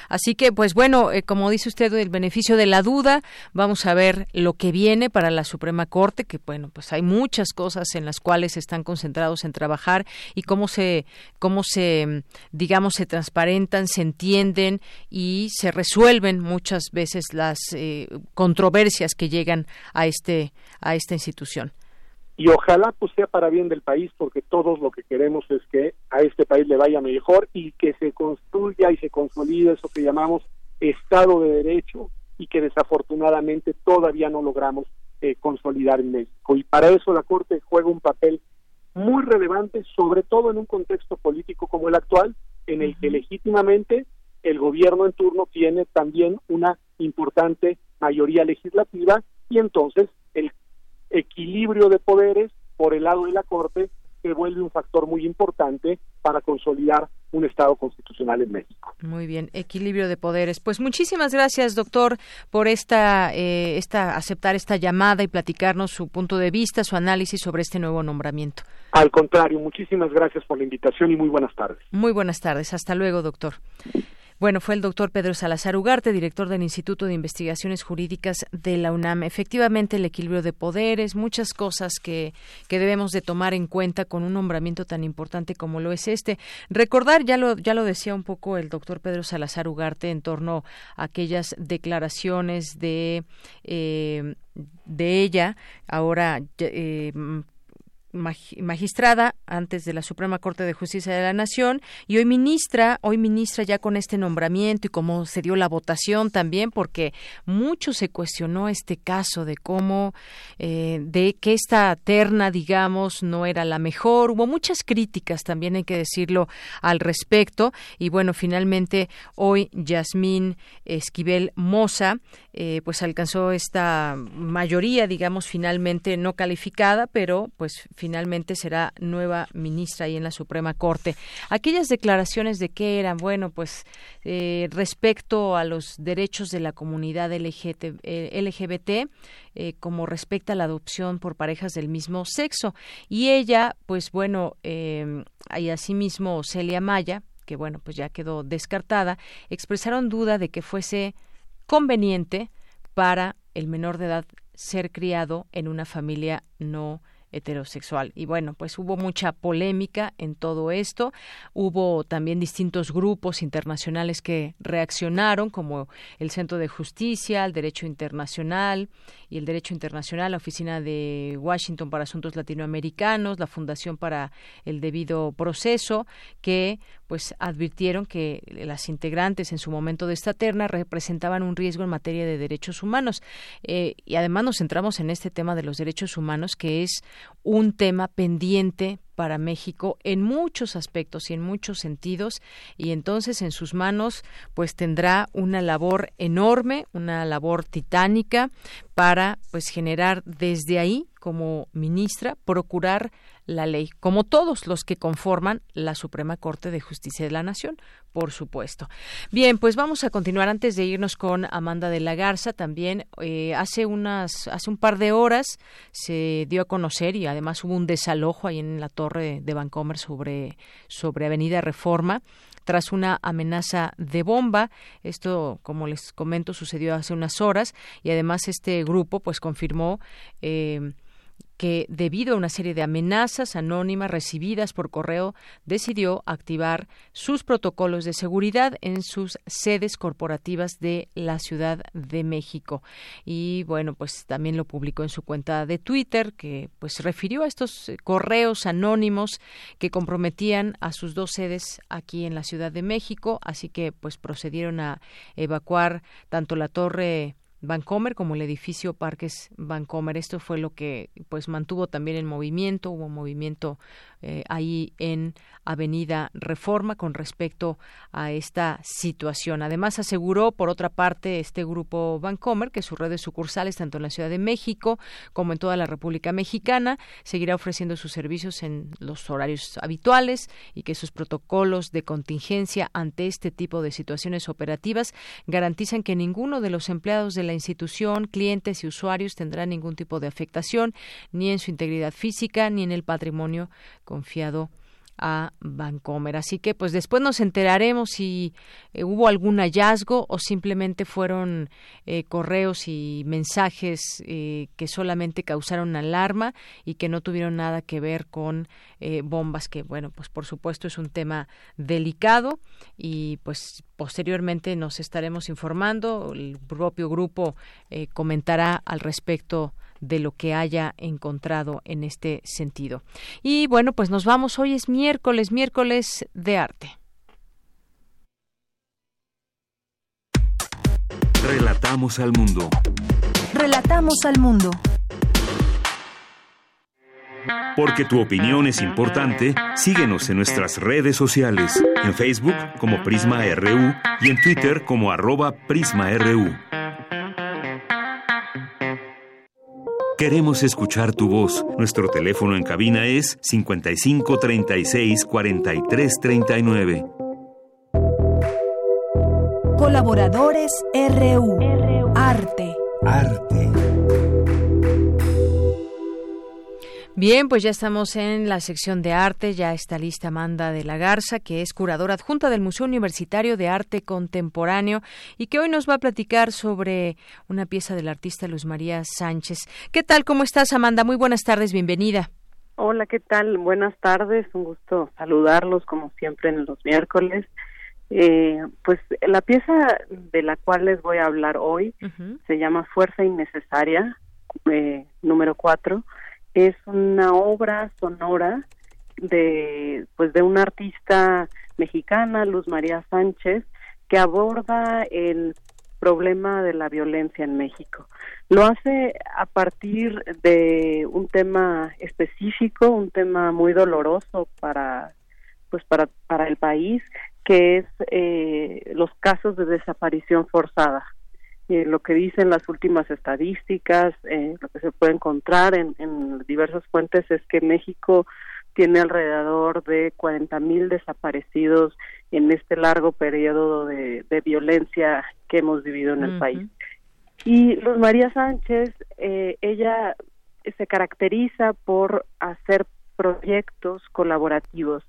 Así que, pues bueno, eh, como dice usted, el beneficio de la duda, vamos a ver lo que viene para la Suprema Corte, que bueno, pues hay muchas cosas en las cuales están concentrados en trabajar y cómo se, cómo se, digamos, se transparentan, se entienden y se resuelven muchas veces las eh, controversias que llegan a este, a esta institución
y ojalá pues sea para bien del país porque todos lo que queremos es que a este país le vaya mejor y que se construya y se consolide eso que llamamos Estado de Derecho y que desafortunadamente todavía no logramos eh, consolidar en México. Y para eso la Corte juega un papel muy relevante, sobre todo en un contexto político como el actual, en el que legítimamente el gobierno en turno tiene también una importante mayoría legislativa y entonces equilibrio de poderes por el lado de la Corte se vuelve un factor muy importante para consolidar un Estado constitucional en México.
Muy bien, equilibrio de poderes. Pues muchísimas gracias, doctor, por esta, eh, esta aceptar esta llamada y platicarnos su punto de vista, su análisis sobre este nuevo nombramiento.
Al contrario, muchísimas gracias por la invitación y muy buenas tardes.
Muy buenas tardes. Hasta luego, doctor. Bueno, fue el doctor Pedro Salazar Ugarte, director del Instituto de Investigaciones Jurídicas de la UNAM. Efectivamente, el equilibrio de poderes, muchas cosas que, que debemos de tomar en cuenta con un nombramiento tan importante como lo es este. Recordar, ya lo, ya lo decía un poco el doctor Pedro Salazar Ugarte en torno a aquellas declaraciones de... Eh, de ella, ahora eh, magistrada antes de la Suprema Corte de Justicia de la Nación y hoy ministra, hoy ministra ya con este nombramiento y cómo se dio la votación también, porque mucho se cuestionó este caso de cómo, eh, de que esta terna, digamos, no era la mejor. Hubo muchas críticas también, hay que decirlo, al respecto. Y bueno, finalmente hoy Yasmín Esquivel Moza, eh, pues alcanzó esta mayoría, digamos, finalmente no calificada, pero pues finalmente será nueva ministra ahí en la Suprema Corte. Aquellas declaraciones de que eran, bueno, pues eh, respecto a los derechos de la comunidad LGBT, eh, eh, como respecta a la adopción por parejas del mismo sexo. Y ella, pues bueno, y asimismo Celia Maya, que bueno, pues ya quedó descartada, expresaron duda de que fuese conveniente para el menor de edad ser criado en una familia no heterosexual. Y bueno, pues hubo mucha polémica en todo esto. Hubo también distintos grupos internacionales que reaccionaron, como el Centro de Justicia, el Derecho Internacional y el Derecho Internacional, la Oficina de Washington para Asuntos Latinoamericanos, la Fundación para el Debido Proceso, que pues advirtieron que las integrantes en su momento de esta terna representaban un riesgo en materia de derechos humanos. Eh, y además nos centramos en este tema de los derechos humanos, que es un tema pendiente para México en muchos aspectos y en muchos sentidos y entonces en sus manos pues tendrá una labor enorme, una labor titánica para pues generar desde ahí como ministra procurar la ley, como todos los que conforman la Suprema Corte de Justicia de la Nación, por supuesto. Bien, pues vamos a continuar antes de irnos con Amanda de la Garza. También eh, hace unas, hace un par de horas se dio a conocer y además hubo un desalojo ahí en la torre de Vancomer sobre, sobre Avenida Reforma tras una amenaza de bomba. Esto, como les comento, sucedió hace unas horas y además este grupo pues confirmó eh, que debido a una serie de amenazas anónimas recibidas por correo decidió activar sus protocolos de seguridad en sus sedes corporativas de la Ciudad de México. Y bueno pues también lo publicó en su cuenta de Twitter que pues refirió a estos eh, correos anónimos que comprometían a sus dos sedes aquí en la Ciudad de México. Así que pues procedieron a evacuar tanto la torre Vancomer como el edificio Parques Vancomer. Esto fue lo que pues mantuvo también el movimiento, hubo movimiento eh, ahí en Avenida Reforma con respecto a esta situación. Además aseguró por otra parte este grupo Vancomer que sus redes sucursales tanto en la Ciudad de México como en toda la República Mexicana seguirá ofreciendo sus servicios en los horarios habituales y que sus protocolos de contingencia ante este tipo de situaciones operativas garantizan que ninguno de los empleados de la institución, clientes y usuarios tendrá ningún tipo de afectación ni en su integridad física ni en el patrimonio confiado a Vancomer. Así que pues después nos enteraremos si eh, hubo algún hallazgo o simplemente fueron eh, correos y mensajes eh, que solamente causaron alarma y que no tuvieron nada que ver con bombas, que bueno, pues por supuesto es un tema delicado y pues posteriormente nos estaremos informando. El propio grupo comentará al respecto de lo que haya encontrado en este sentido. Y bueno, pues nos vamos. Hoy es miércoles, miércoles de arte.
Relatamos al mundo.
Relatamos al mundo.
Porque tu opinión es importante, síguenos en nuestras redes sociales, en Facebook como Prisma RU y en Twitter como arroba PrismaRU. Queremos escuchar tu voz. Nuestro teléfono en cabina es 55 36 43 39.
Colaboradores RU. Arte.
Arte.
Bien, pues ya estamos en la sección de arte, ya está lista Amanda de la Garza, que es curadora adjunta del Museo Universitario de Arte Contemporáneo y que hoy nos va a platicar sobre una pieza del artista Luz María Sánchez. ¿Qué tal? ¿Cómo estás, Amanda? Muy buenas tardes, bienvenida.
Hola, ¿qué tal? Buenas tardes, un gusto saludarlos como siempre en los miércoles. Eh, pues la pieza de la cual les voy a hablar hoy se llama Fuerza Innecesaria, eh, número cuatro es una obra sonora de pues de una artista mexicana Luz María Sánchez que aborda el problema de la violencia en México. Lo hace a partir de un tema específico, un tema muy doloroso para pues para para el país, que es eh, los casos de desaparición forzada. Eh, lo que dicen las últimas estadísticas, eh, lo que se puede encontrar en, en diversas fuentes es que México tiene alrededor de 40 mil desaparecidos en este largo periodo de, violencia que hemos vivido en el país. Y Luz María Sánchez, eh, ella se caracteriza por hacer proyectos colaborativos.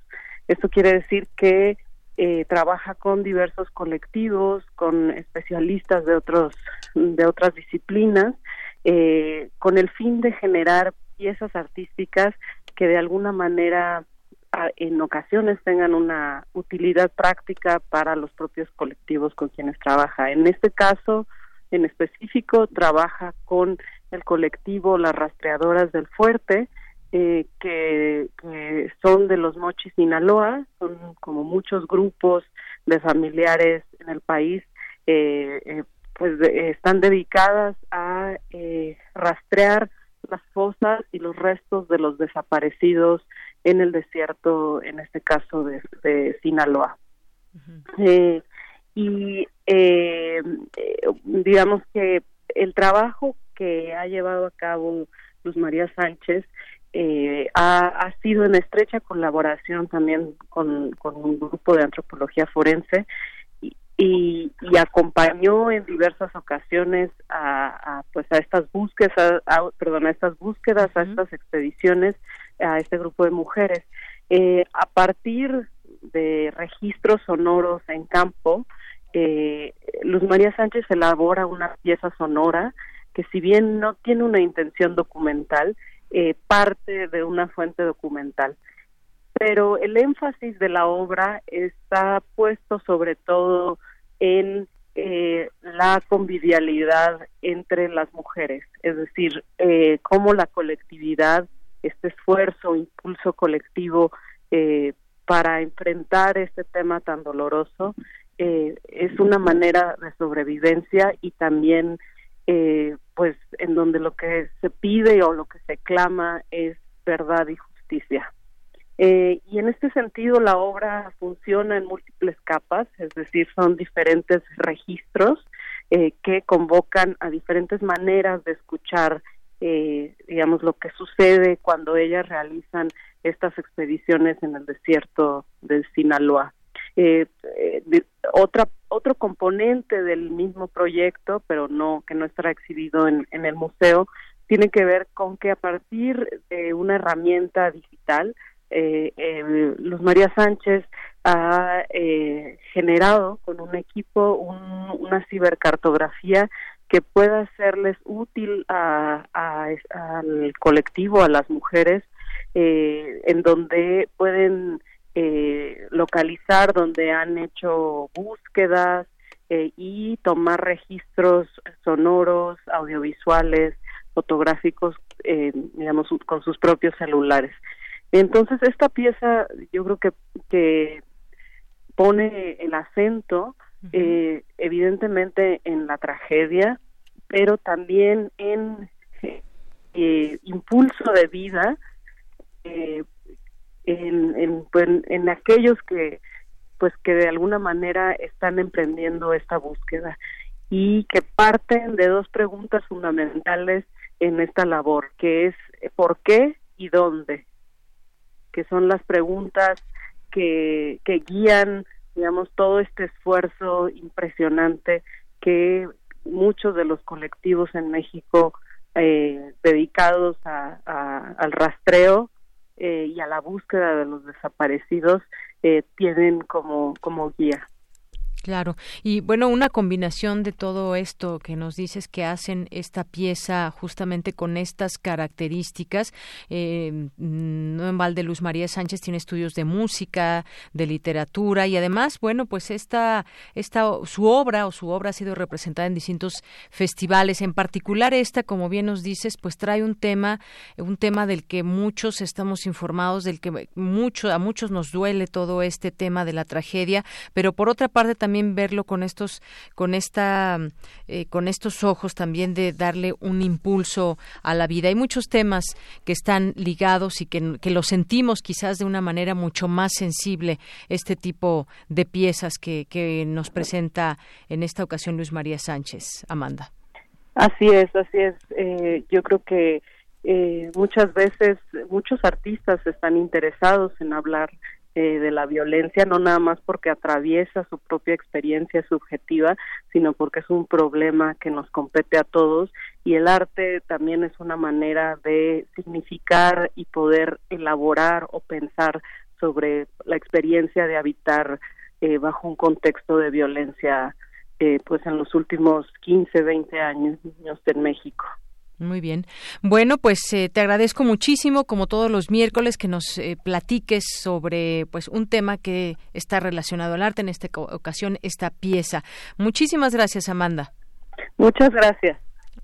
Esto quiere decir que eh, trabaja con diversos colectivos, con especialistas de otros de otras disciplinas, eh, con el fin de generar piezas artísticas que de alguna manera en ocasiones tengan una utilidad práctica para los propios colectivos con quienes trabaja. En este caso, en específico, trabaja con el colectivo Las Rastreadoras del Fuerte, eh, que, que son de los Mochis Sinaloa, son como muchos grupos de familiares en el país, eh, eh, pues de- están dedicadas a eh, rastrear las fosas y los restos de los desaparecidos en el desierto, en este caso de, de Sinaloa. Eh, y eh, eh, digamos que el trabajo que ha llevado a cabo Luz María Sánchez eh, ha, ha sido en estrecha colaboración también con, con un grupo de antropología forense y, y, y acompañó en diversas ocasiones a, a, pues a estas búsquedas a, perdón a estas búsquedas a estas expediciones a este grupo de mujeres. Eh, a partir de registros sonoros en campo eh, Luz María Sánchez elabora una pieza sonora que si bien no tiene una intención documental eh, parte de una fuente documental. Pero el énfasis de la obra está puesto sobre todo en eh, la convivialidad entre las mujeres, es decir, eh, cómo la colectividad, este esfuerzo, impulso colectivo eh, para enfrentar este tema tan doloroso, eh, es una manera de sobrevivencia y también, eh, pues, en donde lo que se pide o lo que se clama es verdad y justicia. Eh, y en este sentido la obra funciona en múltiples capas, es decir, son diferentes registros eh, que convocan a diferentes maneras de escuchar, eh, digamos, lo que sucede cuando ellas realizan estas expediciones en el desierto del Sinaloa. Eh, eh, de- otra otro componente del mismo proyecto, pero no que no estará exhibido en, en el museo, tiene que ver con que a partir de una herramienta digital eh, eh, Luz María Sánchez ha eh, generado con un equipo un- una cibercartografía que pueda serles útil a- al colectivo, a las mujeres, eh, en donde pueden eh, localizar donde han hecho búsquedas eh, y tomar registros sonoros, audiovisuales, fotográficos, eh, digamos, con sus propios celulares. Entonces, esta pieza yo creo que, que pone el acento eh, evidentemente en la tragedia, pero también en impulso de vida eh, en, en, pues, en aquellos que pues que de alguna manera están emprendiendo esta búsqueda y que parten de dos preguntas fundamentales en esta labor, que es eh, ¿por qué y dónde? que son las preguntas que, que guían, digamos, todo este esfuerzo impresionante que muchos de los colectivos en México eh, dedicados a- al rastreo eh, y a la búsqueda de los desaparecidos eh, tienen como, como guía.
Claro. Y bueno, una combinación de todo esto que nos dices que hacen esta pieza justamente con estas características. Eh, no en balde Luz María Sánchez tiene estudios de música, de literatura y además, bueno, pues esta, esta su obra o su obra ha sido representada en distintos festivales. En particular esta, como bien nos dices, pues trae un tema, un tema del que muchos estamos informados, del que mucho, a muchos nos duele todo este tema de la tragedia, pero por otra parte también verlo con estos, con esta, eh, con estos ojos también de darle un impulso a la vida. Hay muchos temas que están ligados y que, que lo sentimos quizás de una manera mucho más sensible este tipo de piezas que, que nos presenta en esta ocasión Luis María Sánchez. Amanda.
Así es, así es. Eh, yo creo que eh, muchas veces muchos artistas están interesados en hablar eh, de la violencia, no nada más porque atraviesa su propia experiencia subjetiva, sino porque es un problema que nos compete a todos y el arte también es una manera de significar y poder elaborar o pensar sobre la experiencia de habitar eh, bajo un contexto de violencia eh, pues en los últimos 15, 20 años en México.
Muy bien. Bueno, pues eh, te agradezco muchísimo, como todos los miércoles, que nos eh, platiques sobre pues un tema que está relacionado al arte, en esta ocasión esta pieza. Muchísimas gracias, Amanda.
Muchas gracias.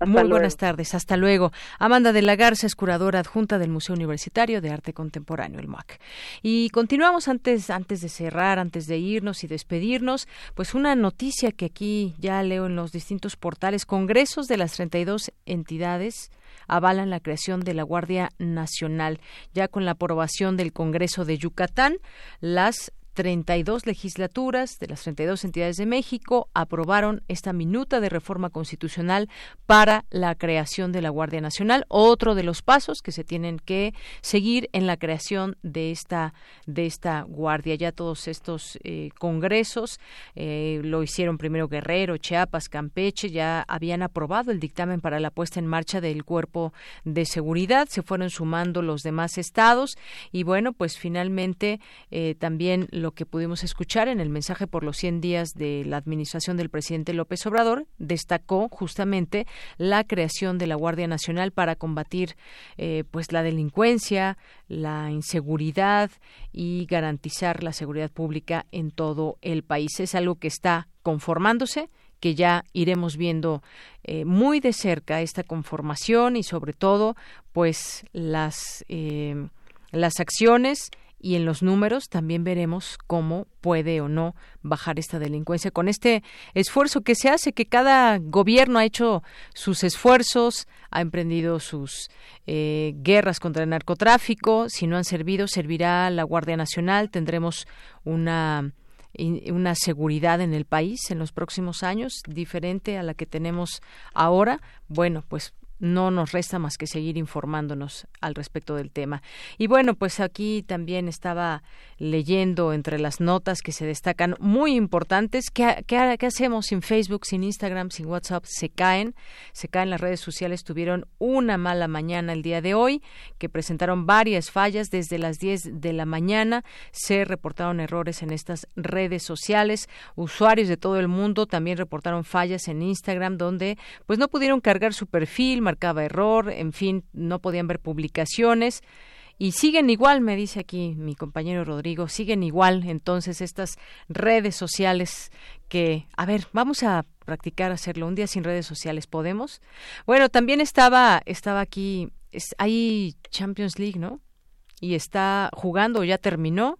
Muy buenas tardes, hasta luego. Amanda de la Garza es curadora adjunta del Museo Universitario de Arte Contemporáneo, el MUAC. Y continuamos antes, antes de cerrar, antes de irnos y despedirnos, pues una noticia que aquí ya leo en los distintos portales, congresos de las 32 entidades avalan la creación de la Guardia Nacional. Ya con la aprobación del Congreso de Yucatán, las 32 legislaturas de las 32 entidades de México aprobaron esta minuta de reforma constitucional para la creación de la Guardia Nacional, otro de los pasos que se tienen que seguir en la creación de esta de esta guardia. Ya todos estos eh, congresos eh, lo hicieron primero Guerrero, Chiapas, Campeche, ya habían aprobado el dictamen para la puesta en marcha del cuerpo de seguridad, se fueron sumando los demás estados y bueno, pues finalmente eh, también lo que pudimos escuchar en el mensaje por los 100 días de la administración del presidente López Obrador, destacó justamente la creación de la Guardia Nacional para combatir eh, pues la delincuencia, la inseguridad y garantizar la seguridad pública en todo el país. Es algo que está conformándose que ya iremos viendo eh, muy de cerca esta conformación y sobre todo pues las eh, las acciones y en los números también veremos cómo puede o no bajar esta delincuencia. Con este esfuerzo que se hace, que cada gobierno ha hecho sus esfuerzos, ha emprendido sus eh, guerras contra el narcotráfico, si no han servido, servirá la Guardia Nacional, tendremos una una seguridad en el país en los próximos años diferente a la que tenemos ahora, bueno, pues no nos resta más que seguir informándonos al respecto del tema. Y bueno, pues aquí también estaba leyendo entre las notas que se destacan muy importantes. ¿Qué, qué, hacemos sin Facebook, sin Instagram, sin WhatsApp? Se caen, se caen las redes sociales. Tuvieron una mala mañana el día de hoy, que presentaron varias fallas desde las 10 de la mañana. Se reportaron errores en estas redes sociales. Usuarios de todo el mundo también reportaron fallas en Instagram, donde pues no pudieron cargar su perfil, marcaba error, en fin, no podían ver publicaciones y siguen igual, me dice aquí mi compañero Rodrigo, siguen igual entonces estas redes sociales que, a ver, vamos a practicar hacerlo un día sin redes sociales, ¿podemos? Bueno, también estaba, estaba aquí, es, hay Champions League, ¿no? Y está jugando, ya terminó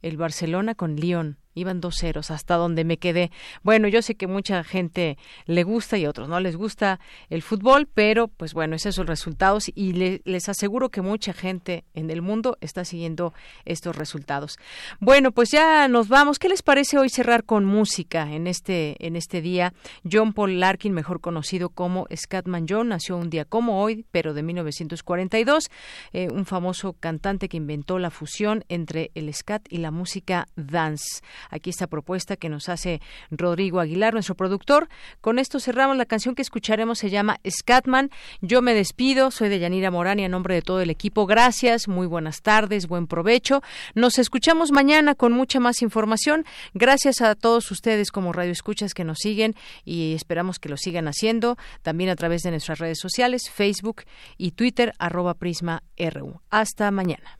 el Barcelona con Lyon iban dos ceros hasta donde me quedé. Bueno, yo sé que mucha gente le gusta y otros no les gusta el fútbol, pero pues bueno, esos son los resultados y les aseguro que mucha gente en el mundo está siguiendo estos resultados. Bueno, pues ya nos vamos. ¿Qué les parece hoy cerrar con música en este en este día? John Paul Larkin, mejor conocido como Scatman John, nació un día como hoy, pero de 1942, eh, un famoso cantante que inventó la fusión entre el scat y la música dance aquí esta propuesta que nos hace Rodrigo Aguilar, nuestro productor. Con esto cerramos la canción que escucharemos, se llama Scatman. Yo me despido, soy de Yanira Morán y a nombre de todo el equipo, gracias, muy buenas tardes, buen provecho. Nos escuchamos mañana con mucha más información. Gracias a todos ustedes como Radio Escuchas que nos siguen y esperamos que lo sigan haciendo también a través de nuestras redes sociales, Facebook y Twitter, arroba Prisma RU. Hasta mañana.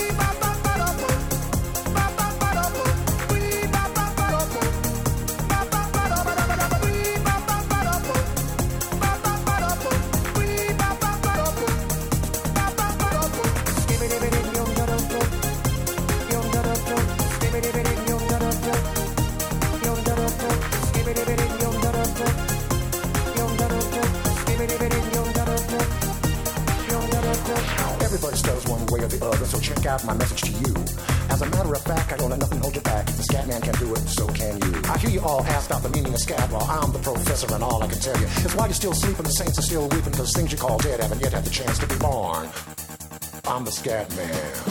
Still sleeping, the saints are still weeping, because things you call dead haven't yet had the chance to be born. I'm the scat man.